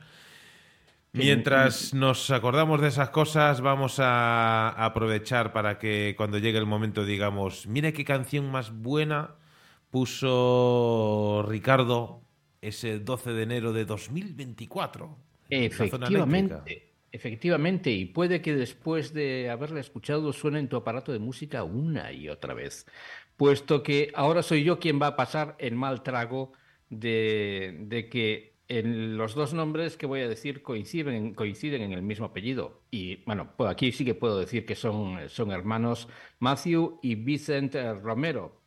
Mientras nos acordamos de esas cosas, vamos a aprovechar para que cuando llegue el momento digamos, mire qué canción más buena puso Ricardo ese 12 de enero de 2024. en la zona eléctrica. Efectivamente, efectivamente, y puede que después de haberla escuchado suene en tu aparato de música una y otra vez, puesto que ahora soy yo quien va a pasar el mal trago de, de que en los dos nombres que voy a decir coinciden, coinciden en el mismo apellido. Y bueno, pues aquí sí que puedo decir que son, son hermanos Matthew y Vicent eh, Romero.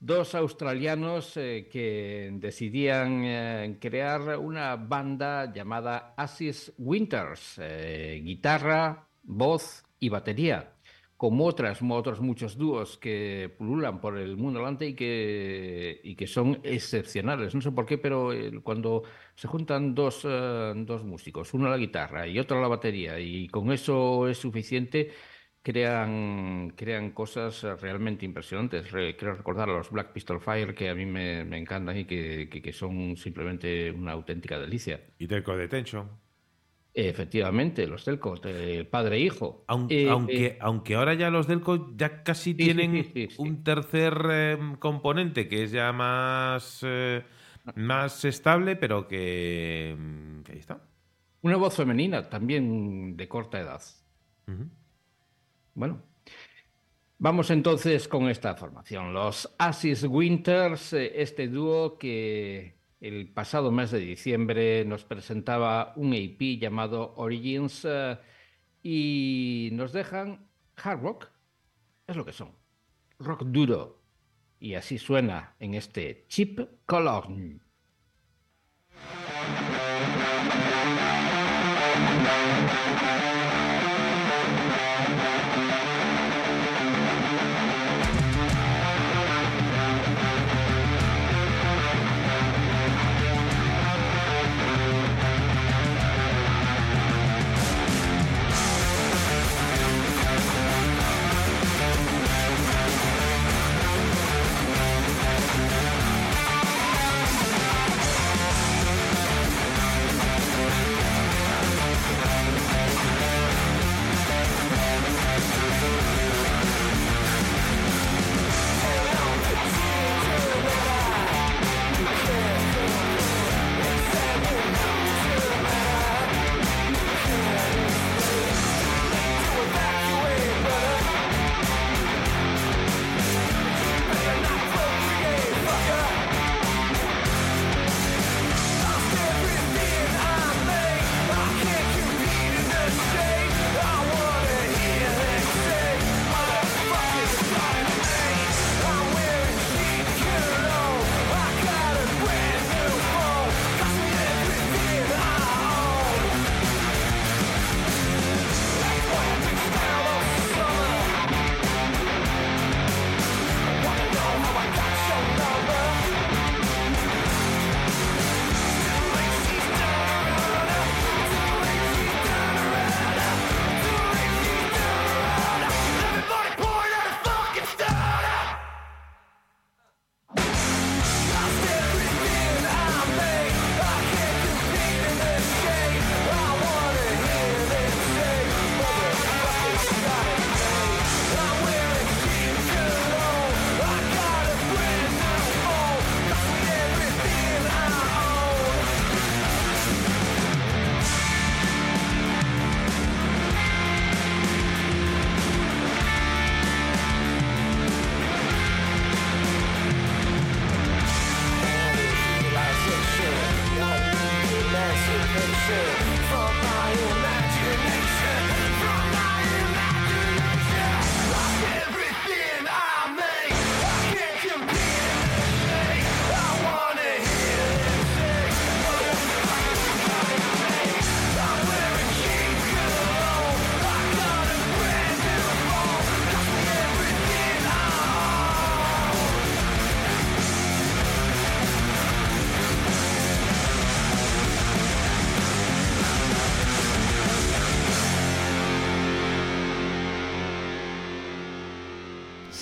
Dos australianos eh, que decidían eh, crear una banda llamada Asis Winters, eh, guitarra, voz y batería. como otras, como otros muchos dúos que pululan por el mundo delante y que, y que son excepcionales. No sé por qué, pero eh, cuando se juntan dos, eh, dos músicos, uno a la guitarra y otro a la batería, y con eso es suficiente, crean, crean cosas realmente impresionantes. Re- quiero recordar a los Black Pistol Fire, que a mí me, me encantan y que, que- que son simplemente una auténtica delicia. Y Telco Detention. Efectivamente, los Telco, eh, padre e hijo. Aunque, Eh, aunque, eh, aunque ahora ya los Delco ya casi Sí, tienen sí, sí, sí. un tercer eh, componente que es ya más, más estable, pero que, mm, que ahí está. una voz femenina, también de corta edad. Bueno, vamos entonces con esta formación. Los Asis Winters, eh, este dúo que el pasado mes de diciembre nos presentaba un EP llamado Origins eh, y nos dejan hard rock, es lo que son, rock duro. Y así suena en este Chip Cologne.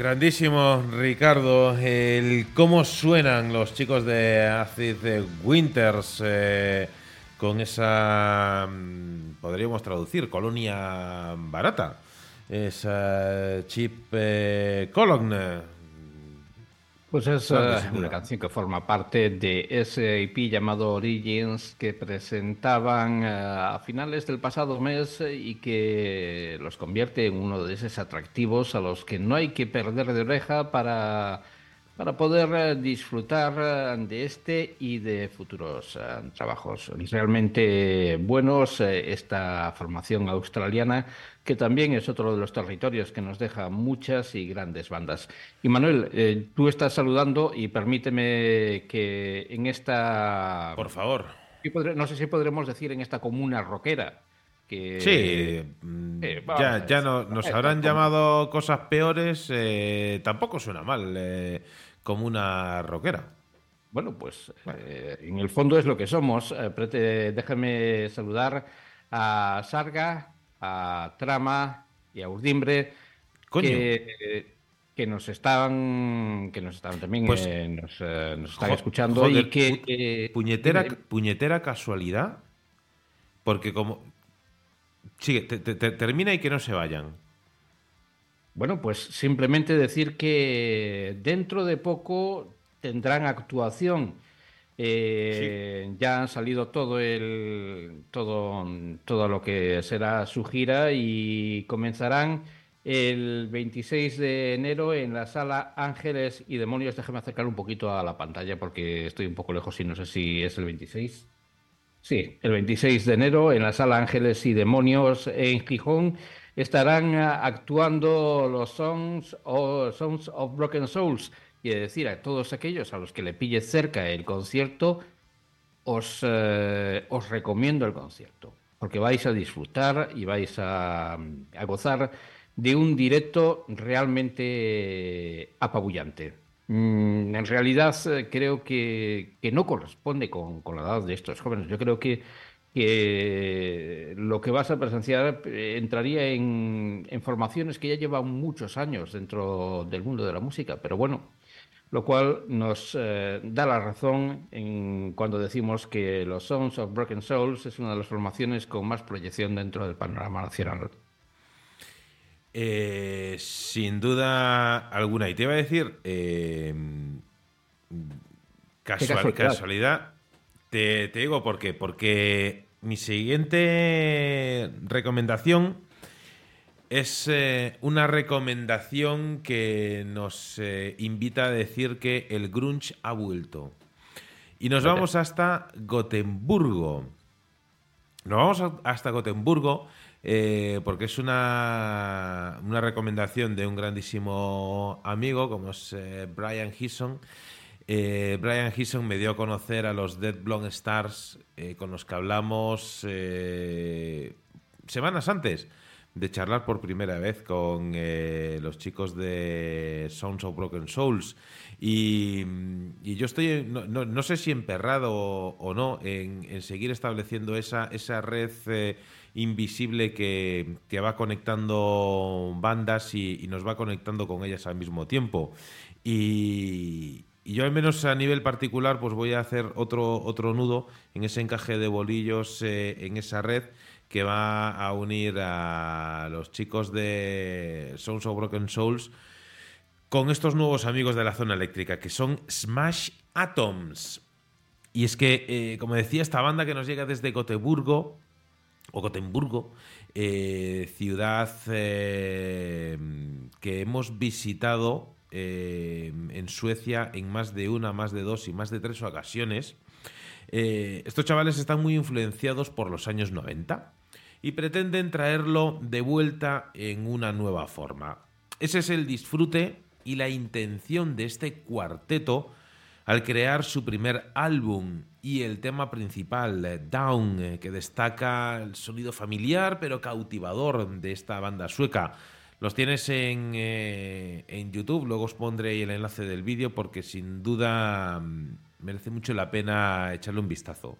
Grandísimo, Ricardo. El cómo suenan los chicos de Acid Winters eh, con esa, mm, podríamos traducir, colonia barata. Esa chip eh. Pues es duda. una canción que forma parte de ese EP llamado Origins que presentaban eh, a finales del pasado mes eh, y que los convierte en uno de esos atractivos a los que no hay que perder de oreja para, para poder eh, disfrutar eh, de este y de futuros eh, trabajos realmente buenos. esta formación australiana que también es otro de los territorios que nos deja muchas y grandes bandas. Y Manuel, eh, tú estás saludando y permíteme que en esta... Por favor. No sé si podremos decir en esta comuna rockera. Que, Sí, mm, eh, vamos ya, ya no, nos habrán llamado cosas peores, eh, tampoco suena mal eh, como una rockera. Bueno, pues eh, en el fondo es lo que somos. Eh, saludar a Sarga, a Trama y a Urdimbre, Coño. que, que nos están, que nos están también Pues, eh, nos, eh, nos están escuchando joder, y que pu- puñetera, puñetera casualidad, porque como... Sigue, te- te- te- termina y que no se vayan. Bueno, pues simplemente decir que dentro de poco tendrán actuación. Eh, Ya han salido todo el todo, todo lo que será su gira y comenzarán el 26 de enero en la sala Ángeles y Demonios. Déjame acercar un poquito a la pantalla porque estoy un poco lejos y no sé si es el 26. Sí, el 26 de enero en la sala Ángeles y Demonios en Gijón estarán ah, actuando los Songs of, Songs of Broken Souls. Y es decir, a todos aquellos a los que le pille cerca el concierto, os, eh, os recomiendo el concierto, porque vais a disfrutar y vais a, a gozar de un directo realmente apabullante. Mm, en realidad eh, creo que, que no corresponde con, con la edad de estos jóvenes. Yo creo que, que lo que vas a presenciar eh, entraría en, en formaciones que ya llevan muchos años dentro del mundo de la música, pero bueno, lo cual nos eh, da la razón en cuando decimos que los Songs of Broken Souls es una de las formaciones con más proyección dentro del panorama nacional. Eh, sin duda alguna. Y te iba a decir, eh, casual- casualidad. casualidad, te, te digo por qué. Porque mi siguiente recomendación es eh, una recomendación que nos eh, invita a decir que el grunge ha vuelto. Y nos vamos hasta Gotemburgo. Nos vamos a- hasta Gotemburgo eh, porque es una, una recomendación de un grandísimo amigo como es Brian Heeson. Eh, Brian Heeson me dio a conocer a los Dead Blonde Stars eh, con los que hablamos eh, semanas antes de charlar por primera vez con los chicos de Sounds of Broken Souls. Y, yo estoy, no, no- sé si emperrado o, no, en, seguir estableciendo esa, esa red invisible que, que va conectando bandas y, y nos va conectando con ellas al mismo tiempo. Y, y yo al menos a nivel particular pues voy a hacer otro, otro nudo en ese encaje de bolillos eh, en esa red que va a unir a los chicos de Sounds of Broken Souls con estos nuevos amigos de la zona eléctrica, que son Smash Atoms. Y es que, eh, como decía, esta banda que nos llega desde Gotemburgo, o Gotemburgo, eh, ciudad que hemos visitado eh, en Suecia en más de una, más de dos y más de tres ocasiones. Eh, estos chavales están muy influenciados por los años 90 y pretenden traerlo de vuelta en una nueva forma. Ese es el disfrute y la intención de este cuarteto al crear su primer álbum y el tema principal, eh, Down, eh, que destaca el sonido familiar pero cautivador de esta banda sueca. Los tienes en, eh, en YouTube, luego os pondré el enlace del vídeo porque sin duda mm, merece mucho la pena echarle un vistazo.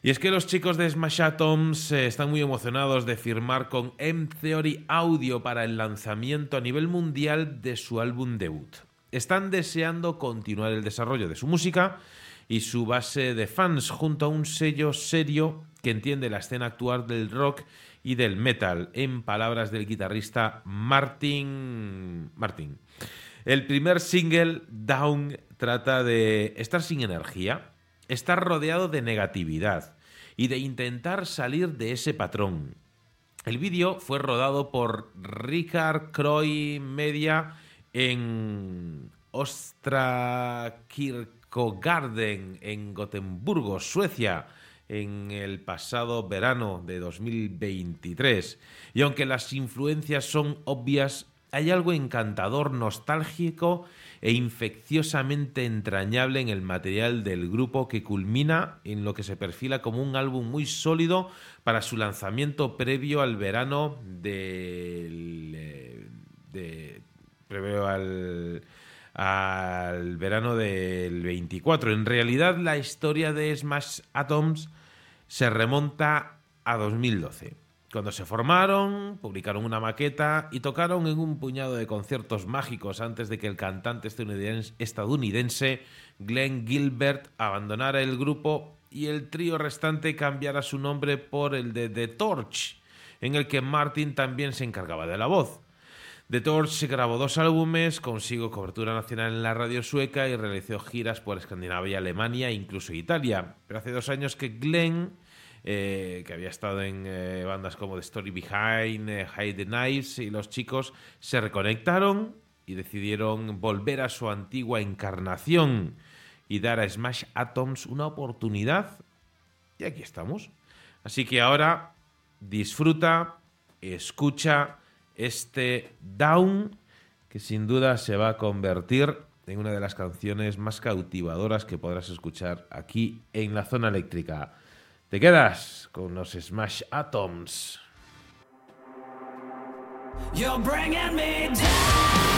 Y es que los chicos de Smash Atoms eh, están muy emocionados de firmar con M Theory Audio para el lanzamiento a nivel mundial de su álbum debut. Están deseando continuar el desarrollo de su música y su base de fans junto a un sello serio que entiende la escena actual del rock y del metal, en palabras del guitarrista Martin Martin. El primer single, Down, trata de estar sin energía, estar rodeado de negatividad y de intentar salir de ese patrón. El vídeo fue rodado por Richard Croy Media en Ostrakirkogarden, en Gotemburgo, Suecia, en el pasado verano de 2023. Y aunque las influencias son obvias, hay algo encantador, nostálgico e infecciosamente entrañable en el material del grupo que culmina en lo que se perfila como un álbum muy sólido para su lanzamiento previo al verano del... eh, de- previo al, al verano del 24. En realidad la historia de Smash Atoms se remonta a 2012. Cuando se formaron, publicaron una maqueta y tocaron en un puñado de conciertos mágicos antes de que el cantante estadounidense, Glenn Gilbert abandonara el grupo y el trío restante cambiara su nombre por el de The Torch, en el que Martin también se encargaba de la voz. The Torch grabó dos álbumes, consiguió cobertura nacional en la radio sueca y realizó giras por Escandinavia, Alemania e incluso Italia. Pero hace dos años que Glenn, eh, que había estado en eh, bandas como The Story Behind, eh, Hide the Knives y Los Chicos, se reconectaron y decidieron volver a su antigua encarnación y dar a Smash Atoms una oportunidad. Y aquí estamos. Así que ahora disfruta, escucha este Down, que sin duda se va a convertir en una de las canciones más cautivadoras que podrás escuchar aquí en la zona eléctrica. Te quedas con los Smash Atoms. You're bringing me down.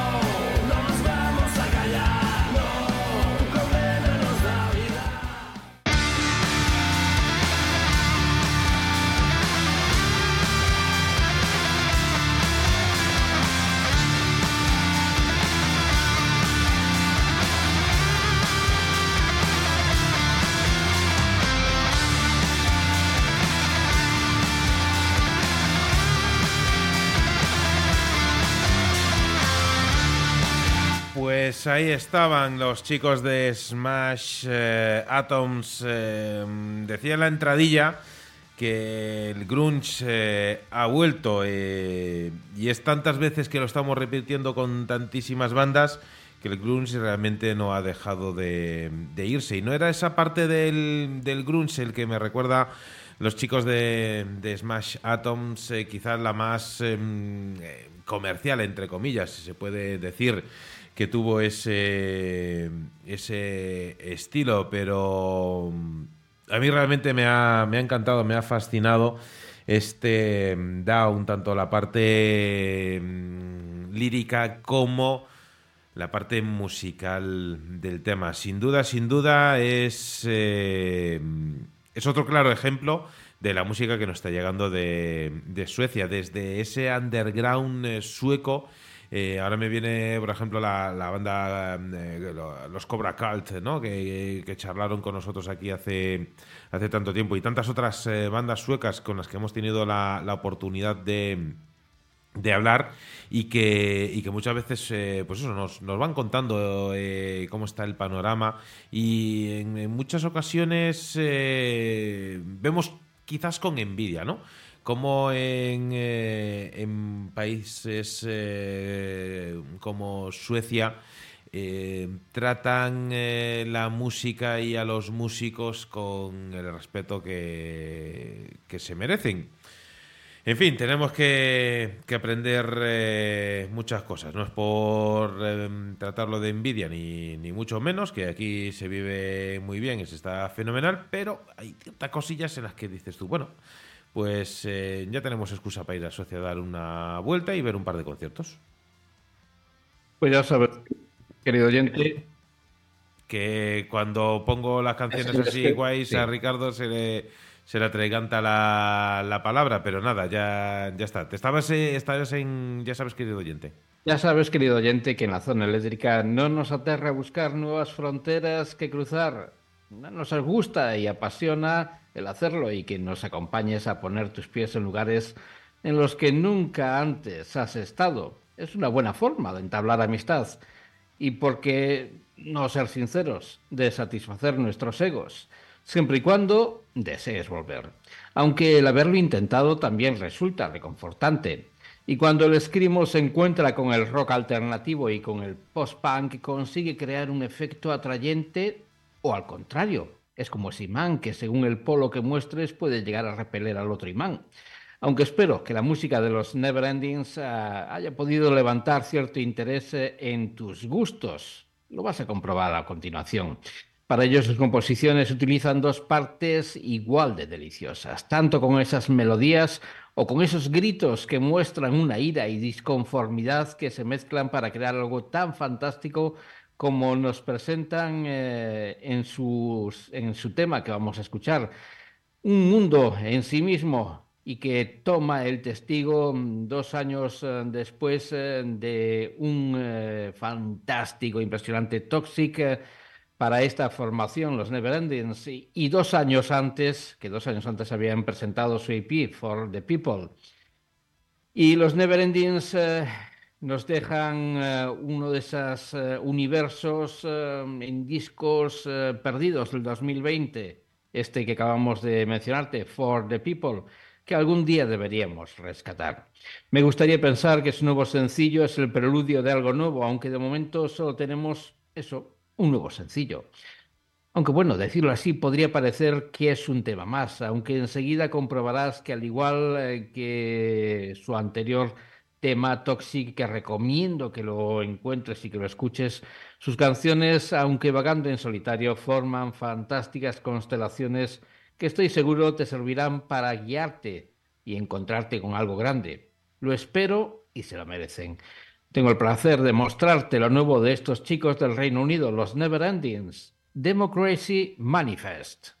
Pues ahí estaban los chicos de Smash eh, Atoms. eh, decía en la entradilla que el grunge eh, ha vuelto y es tantas veces que lo estamos repitiendo con tantísimas bandas que el grunge realmente no ha dejado de, irse. Y no era esa parte del, grunge el que me recuerda los chicos de, de Smash Atoms, quizás la más em, comercial, entre comillas, si se puede decir, que tuvo ese, ese estilo, pero mm, a mí realmente me ha, me ha encantado, me ha fascinado este mm, Down, tanto la parte mm, lírica como la parte musical del tema. Sin duda, sin duda es, eh, es otro claro ejemplo de la música que nos está llegando de, de Suecia, desde ese underground eh, sueco. Eh, ahora me viene, por ejemplo, la, la banda, eh, lo- los Cobra Cult, ¿no? que, charlaron con nosotros aquí hace, hace tanto tiempo, y tantas otras eh, bandas suecas con las que hemos tenido la, la oportunidad de, de hablar y que, y que muchas veces eh, pues eso, nos, nos van contando eh, cómo está el panorama y en, muchas ocasiones eh, vemos quizás con envidia, ¿no? Como en, eh, en países eh, como Suecia eh, tratan eh, la música y a los músicos con el respeto que, que se merecen. En fin, tenemos que, que aprender eh, muchas cosas. No es por eh, tratarlo de envidia, ni, ni mucho menos, que aquí se vive muy bien y se está fenomenal, pero hay ciertas cosillas en las que dices tú, bueno, pues eh, ya tenemos excusa para ir a Suecia a dar una vuelta y ver un par de conciertos. Pues ya sabes, querido oyente, Que cuando pongo las canciones Es- es así que- guays sí. a Ricardo se le, se le atraganta la, la palabra, pero nada, ya, ya está. Te estabas, eh, estabas en, ya sabes, querido oyente. ya sabes, querido oyente, que en la zona eléctrica no nos aterra buscar nuevas fronteras que cruzar. No Nos gusta y apasiona el hacerlo y que nos acompañes a poner tus pies en lugares en los que nunca antes has estado. Es una buena forma de entablar amistad. Y porque no ser sinceros, de satisfacer nuestros egos, siempre y cuando desees volver. Aunque el haberlo intentado también resulta reconfortante. Y cuando el escrimo se encuentra con el rock alternativo y con el post-punk, consigue crear un efecto atrayente o al contrario, es como ese imán que según el polo que muestres puede llegar a repeler al otro imán. Aunque espero que la música de los Neverendings ah, haya podido levantar cierto interés eh, en tus gustos. Lo vas a comprobar a continuación. Para ello, sus composiciones utilizan dos partes igual de deliciosas, tanto con esas melodías o con esos gritos que muestran una ira y disconformidad que se mezclan para crear algo tan fantástico como nos presentan eh, en, sus- en su tema que vamos a escuchar un mundo en sí mismo y que toma el testigo mm, dos años eh, después eh, de un fantástico, impresionante Toxic para esta formación, los Neverendings, y dos años antes, que dos años antes habían presentado su EP, For the People. Y los Neverendings eh, nos dejan eh, uno de esos eh, universos eh, en discos perdidos del 2020, este que acabamos de mencionarte, For the People, que algún día deberíamos rescatar. Me gustaría pensar que su nuevo sencillo es el preludio de algo nuevo, aunque de momento solo tenemos eso, un nuevo sencillo. Aunque bueno, decirlo así podría parecer que es un tema más, aunque enseguida comprobarás que al igual que su anterior tema Toxic, que recomiendo que lo encuentres y que lo escuches, sus canciones, aunque vagando en solitario, forman fantásticas constelaciones que estoy seguro te servirán para guiarte y encontrarte con algo grande. Lo espero y se lo merecen. Tengo el placer de mostrarte lo nuevo de estos chicos del Reino Unido, los Never Endings, Democracy Manifest.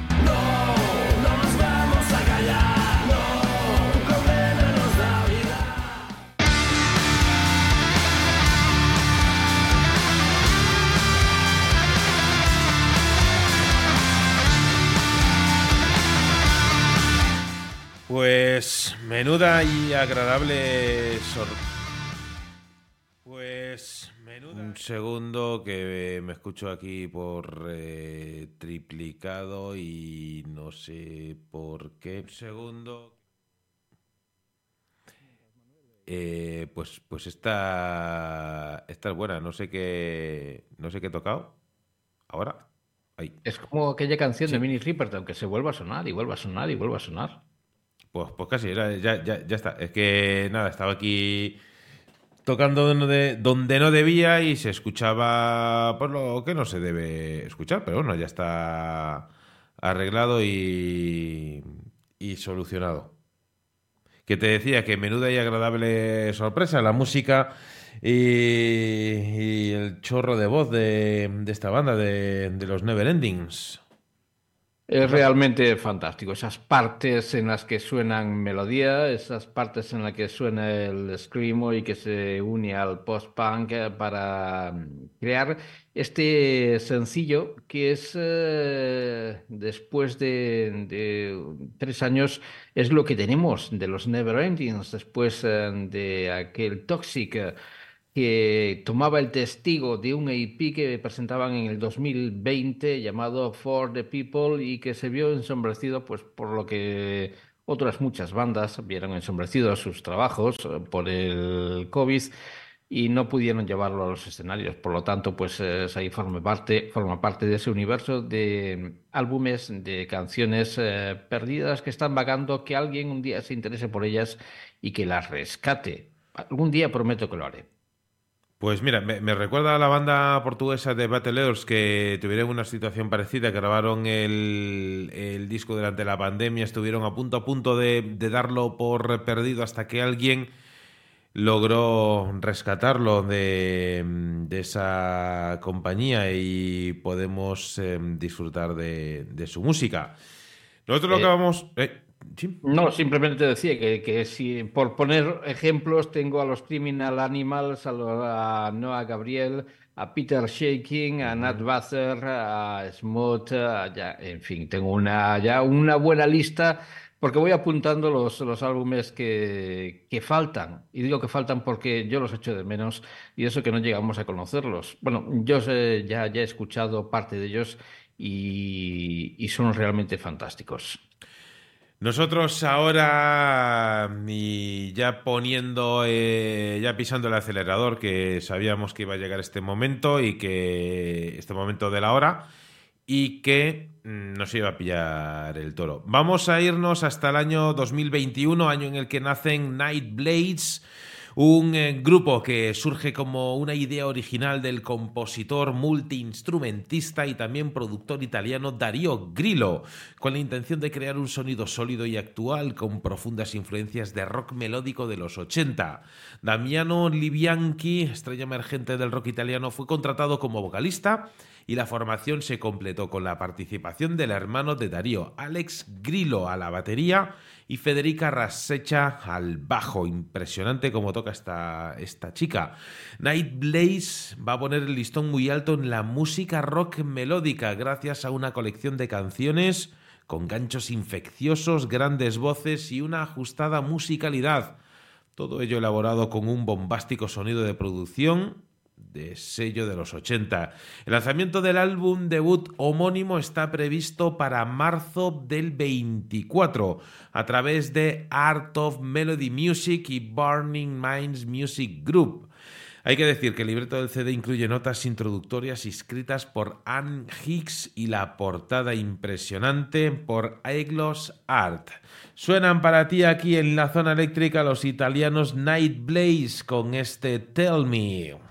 Menuda y agradable sor... Pues menuda... Un segundo que me escucho aquí por eh, triplicado y no sé por qué. Un segundo. Eh, pues pues esta, esta es buena, no sé qué no sé qué he tocado. Ahora. Ahí. Es como aquella canción de Minnie Riperton que se vuelve a sonar y vuelve a sonar y vuelve a sonar. Pues, pues casi, ya, ya, está. Es que nada, estaba aquí tocando donde, donde no debía y se escuchaba por lo que no se debe escuchar, pero bueno, ya está arreglado y, y solucionado. Que te decía que menuda y agradable sorpresa la música y, y el chorro de voz de, de esta banda, de, de los Never Endings. Es realmente fantástico. Esas partes en las que suenan melodía, esas partes en las que suena el screamo y que se une al post-punk eh, para mm, crear este sencillo que es, eh, después de, de tres años, es lo que tenemos de los Neverendings, después eh, de aquel Toxic. Que tomaba el testigo de un EP que presentaban en el 2020 llamado For the People y que se vio ensombrecido pues por lo que otras muchas bandas vieron ensombrecidos sus trabajos eh, por el COVID y no pudieron llevarlo a los escenarios. Por lo tanto, pues eh, ahí forma parte, forma parte de ese universo de álbumes, de canciones eh, perdidas que están vagando, que alguien un día se interese por ellas y que las rescate. Algún día prometo que lo haré. Pues mira, me, me recuerda a la banda portuguesa de Battlers que tuvieron una situación parecida, que grabaron el, el disco durante la pandemia, estuvieron a punto a punto de, de darlo por perdido hasta que alguien logró rescatarlo de, de esa compañía y podemos eh, disfrutar de, de su música. Nosotros lo que vamos... eh, ¿sí? No, simplemente te decía que, que si por poner ejemplos tengo a los Criminal Animals, a, a Noah Gabriel, a Peter Shaking, a Nat Bather, a ya, en fin, tengo una, ya una buena lista porque voy apuntando los, los álbumes que, que faltan. Y digo que faltan porque yo los echo de menos y eso que no llegamos a conocerlos. Bueno, yo sé- ya, ya he escuchado parte de ellos y, y son realmente fantásticos. Nosotros ahora, y ya poniendo, eh, ya pisando el acelerador, que sabíamos que iba a llegar este momento y que este momento de la hora y que mm, nos iba a pillar el toro. Vamos a irnos hasta el año 2021, año en el que nacen Night Blades, un eh, grupo que surge como una idea original del compositor, multiinstrumentista y también productor italiano Dario Grillo, con la intención de crear un sonido sólido y actual con profundas influencias de rock melódico de los 80. Damiano Libianchi, estrella emergente del rock italiano, fue contratado como vocalista y la formación se completó con la participación del hermano de Darío, Alex Grillo, a la batería y Federica Rasecha al bajo. Impresionante como toca esta, esta chica. Night Blaze va a poner el listón muy alto en la música rock melódica gracias a una colección de canciones con ganchos infecciosos, grandes voces y una ajustada musicalidad. Todo ello elaborado con un bombástico sonido de producción de sello de los 80. El lanzamiento del álbum debut homónimo está previsto para marzo del 24 a través de Art of Melody Music y Burning Minds Music Group. Hay que decir que el libreto del CD incluye notas introductorias escritas por Anne Hicks y la portada impresionante por Aeglos Art. Suenan para ti aquí en la zona eléctrica los italianos Night Blaze con este tell me.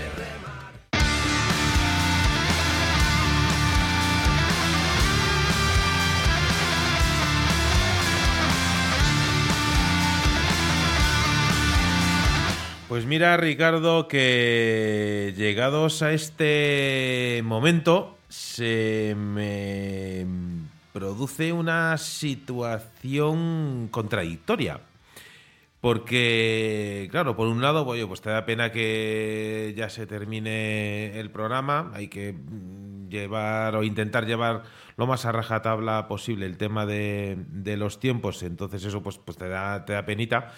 Pues mira, Ricardo, que llegados a este momento se me produce una situación contradictoria. Porque, claro, por un lado, oye, pues te da pena que ya se termine el programa, hay que mm, llevar o intentar llevar lo más a rajatabla posible el tema de, de los tiempos, entonces eso pues, pues te, da, te da penita.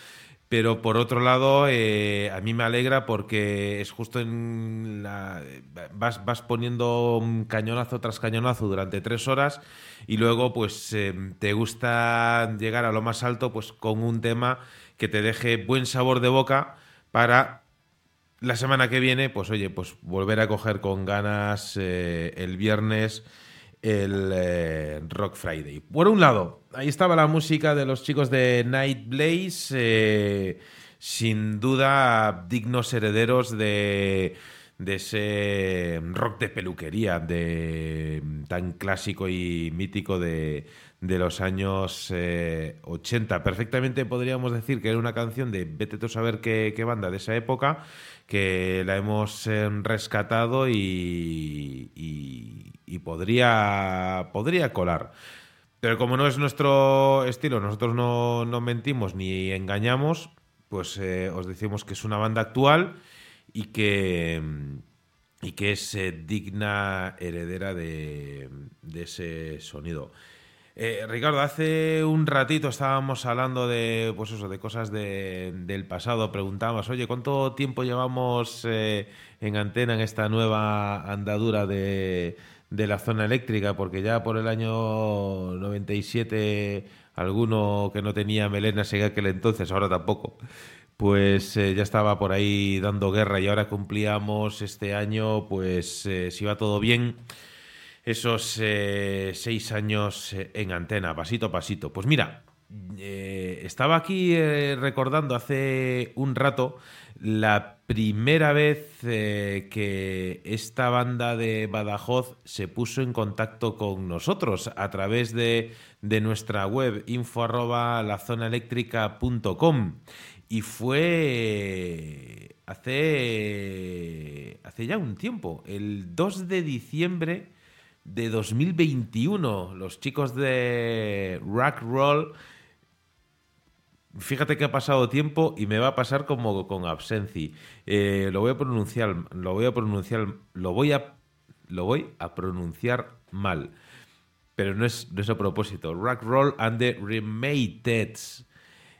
Pero por otro lado, eh, a mí me alegra porque es justo en la. Vas, vas poniendo cañonazo tras cañonazo durante tres horas y luego, pues, eh, te gusta llegar a lo más alto, pues, con un tema que te deje buen sabor de boca para la semana que viene, pues, oye, pues volver a coger con ganas eh, el viernes el eh, Rock Friday. Por un lado, ahí estaba la música de los chicos de Night Blaze, eh, sin duda dignos herederos de, ese rock de peluquería de, tan clásico y mítico de, los años eh, 80. Perfectamente podríamos decir que era una canción de vete tú a saber qué, banda de esa época, que la hemos eh, rescatado y, y- y podría, podría colar. Pero como no es nuestro estilo, nosotros no, no mentimos ni engañamos, pues eh, os decimos que es una banda actual y que, y que es eh, digna heredera de, ese sonido. Eh, Ricardo, hace un ratito estábamos hablando de, pues eso, de cosas de- del pasado. Preguntábamos, oye, ¿cuánto tiempo llevamos en antena en esta nueva andadura de, de la zona eléctrica? Porque ya por el año 97 alguno que no tenía melena seguía aquel entonces, ahora tampoco. Pues eh, ya estaba por ahí dando guerra y ahora cumplíamos este año, pues eh, si va todo bien, esos eh, seis años en antena, pasito a pasito. Pues mira, estaba aquí recordando hace un rato la primera vez eh, que esta banda de Badajoz se puso en contacto con nosotros a través de, de nuestra web info arroba lazonaeléctrica.com y fue hace, hace ya un tiempo, el 2 de diciembre de 2021. Los chicos de Rock Roll. Fíjate que ha pasado tiempo y me va a pasar como con Absenci. Eh, lo voy a pronunciar, lo voy a pronunciar, lo voy a, lo voy a pronunciar mal. Pero no es, no es a propósito. Rock Roll and the Remated.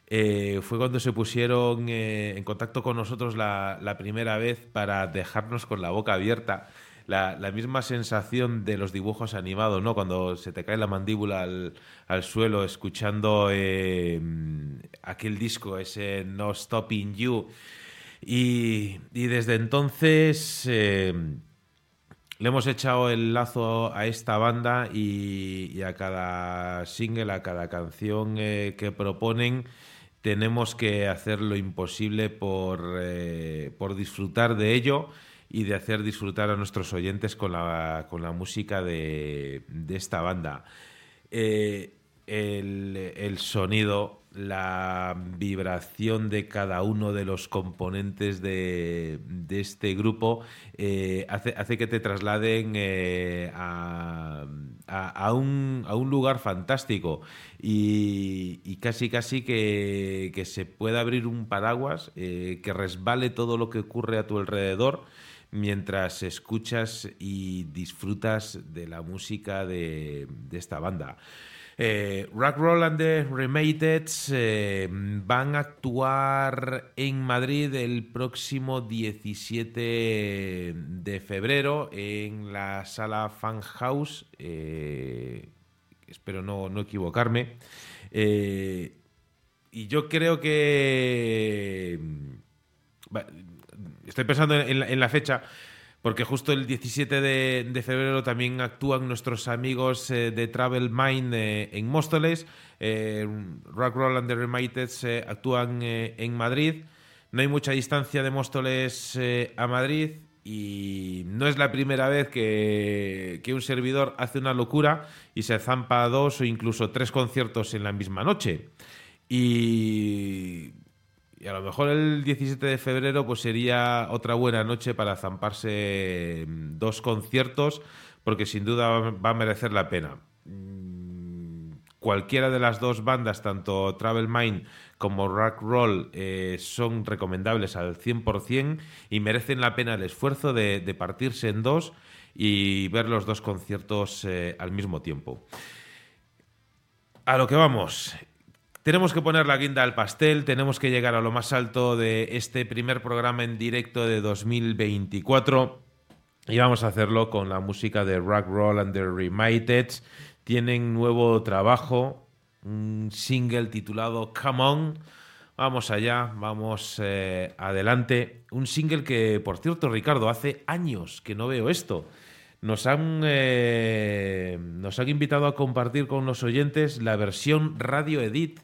Eh, fue cuando se pusieron eh, en contacto con nosotros la primera vez para dejarnos con la boca abierta. La, misma sensación de los dibujos animados, ¿no? Cuando se te cae la mandíbula al, suelo escuchando eh, aquel disco, ese No Stopping You. Y, desde entonces eh, le hemos echado el lazo a esta banda y, a cada single, a cada canción eh, que proponen, tenemos que hacer lo imposible por, eh, por disfrutar de ello y de hacer disfrutar a nuestros oyentes con la, con la música de, de esta banda. Eh, el, el sonido, la vibración de cada uno de los componentes de, de este grupo eh, hace, hace que te trasladen eh, a, a- un, a un lugar fantástico y, y casi casi que, que se pueda abrir un paraguas, que resbale todo lo que ocurre a tu alrededor mientras escuchas y disfrutas de la música de, esta banda. Eh, Rock Roll and the Remated eh, van a actuar en Madrid el próximo 17 de febrero en la sala Fan House. eh, espero no, no equivocarme. Y yo creo que estoy pensando en la, en la fecha porque justo el 17 de, febrero también actúan nuestros amigos eh, de Travel Mind eh, en Móstoles, eh, Rock Roll and the Reminded eh, actúan en Madrid. No hay mucha distancia de Móstoles a Madrid y no es la primera vez que, que un servidor hace una locura y se zampa dos o incluso tres conciertos en la misma noche. Y y a lo mejor el 17 de febrero pues sería otra buena noche para zamparse dos conciertos porque sin duda va a merecer la pena. Mm, Cualquiera de las dos bandas, tanto Travel Mind como Rock Roll, eh, son recomendables al 100% y merecen la pena el esfuerzo de, de partirse en dos y ver los dos conciertos eh, al mismo tiempo. A lo que vamos. Tenemos que poner la guinda al pastel, tenemos que llegar a lo más alto de este primer programa en directo de 2024 y vamos a hacerlo con la música de Rock Roll and the Remitted. Tienen nuevo trabajo, un single titulado Come On. Vamos allá, vamos eh, adelante. Un single que, por cierto, Ricardo, hace años que no veo esto. Nos han, eh, nos han invitado a compartir con los oyentes la versión radio edit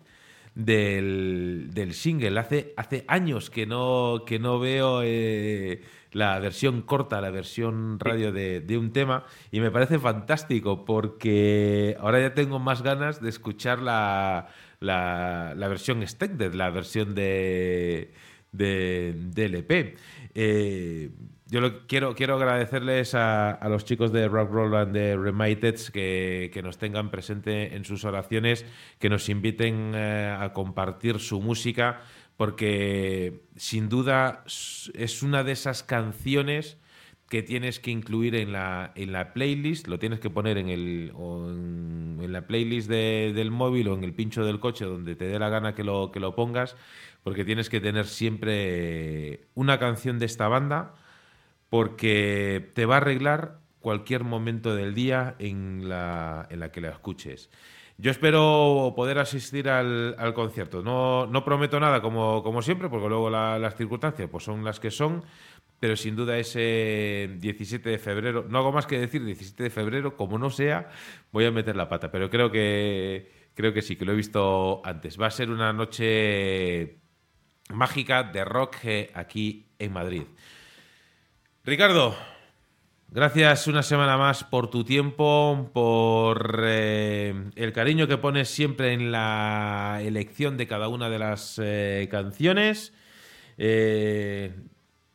del, del single. Hace, hace años que no, que no veo eh, la versión corta, la versión radio de, de un tema y me parece fantástico porque ahora ya tengo más ganas de escuchar la, la, la versión extended, la versión de, de, de LP. Eh, yo lo, quiero, quiero agradecerles a, los chicos de Rock Roll and de Remitted que, que nos tengan presente en sus oraciones, que nos inviten eh, a compartir su música, porque sin duda es una de esas canciones que tienes que incluir en la, en la playlist, lo tienes que poner en, el, o en, la playlist de- del móvil o en el pincho del coche, donde te dé la gana que lo, que lo pongas, porque tienes que tener siempre una canción de esta banda, porque te va a arreglar cualquier momento del día en la, en la que la escuches. Yo espero poder asistir al, al concierto. No, no prometo nada como, como siempre, porque luego la- las circunstancias pues son las que son, pero sin duda ese 17 de febrero, no hago más que decir 17 de febrero, como no sea, voy a meter la pata, pero creo que, creo que sí, que lo he visto antes. Va a ser una noche mágica de rock eh, aquí en Madrid. Ricardo, gracias una semana más por tu tiempo, por eh, el cariño que pones siempre en la elección de cada una de las eh, canciones. Eh,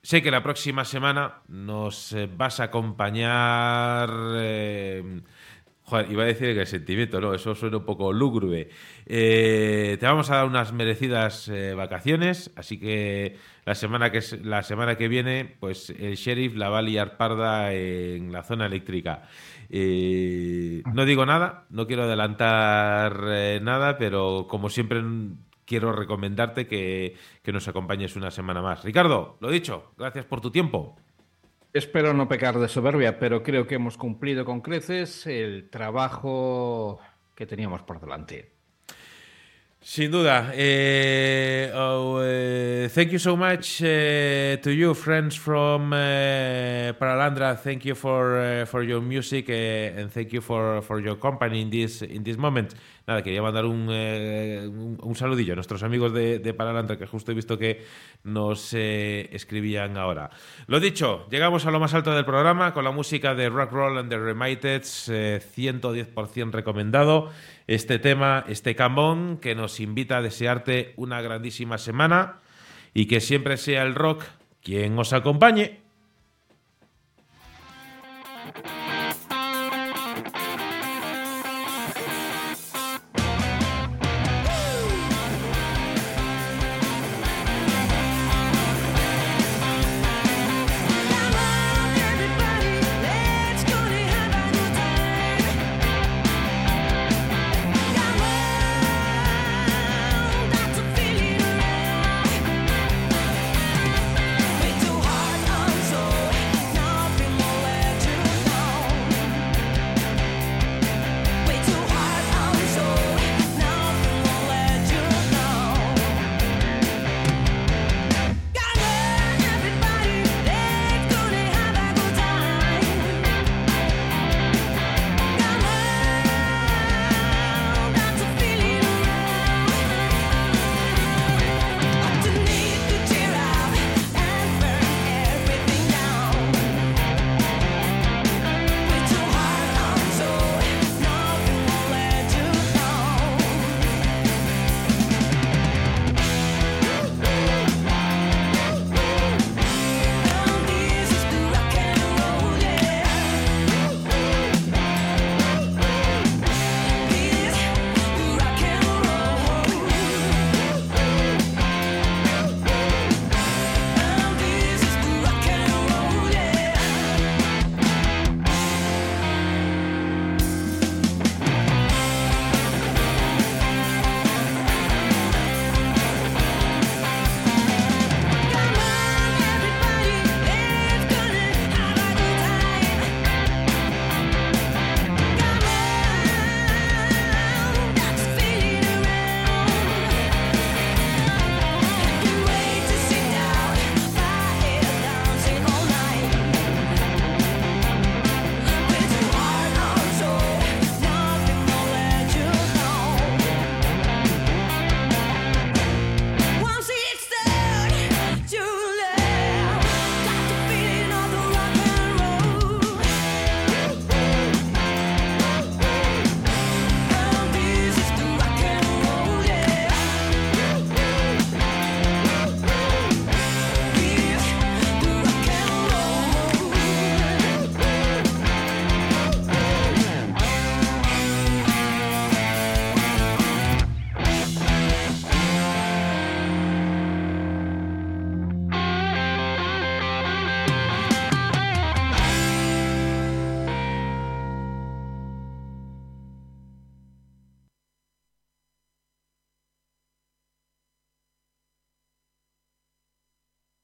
sé que la próxima semana nos vas a acompañar. Joder, iba a decir que el sentimiento, no, eso suena un poco lúgubre. Eh, te vamos a dar unas merecidas eh, vacaciones, así que la semana que la semana que viene, pues el sheriff la va a liar parda en la zona eléctrica. Eh, no digo nada, no quiero adelantar eh, nada, pero como siempre quiero recomendarte que, que nos acompañes una semana más. Ricardo, lo dicho, gracias por tu tiempo. Espero no pecar de soberbia, pero creo que hemos cumplido con creces el trabajo que teníamos por delante. Sin duda. Eh, oh, eh, thank you so much eh, to you, friends from eh, Paralandra. Thank you for eh, for your music and thank you for, for your company in this in this moment. Nada, quería mandar un, un, saludillo a nuestros amigos de, de Paralandra que justo he visto que nos escribían ahora. Lo dicho, llegamos a lo más alto del programa con la música de Rock Roll and the Remitted, eh, 110% recomendado. Este tema, este cambón, que nos invita a desearte una grandísima semana y que siempre sea el rock quien os acompañe.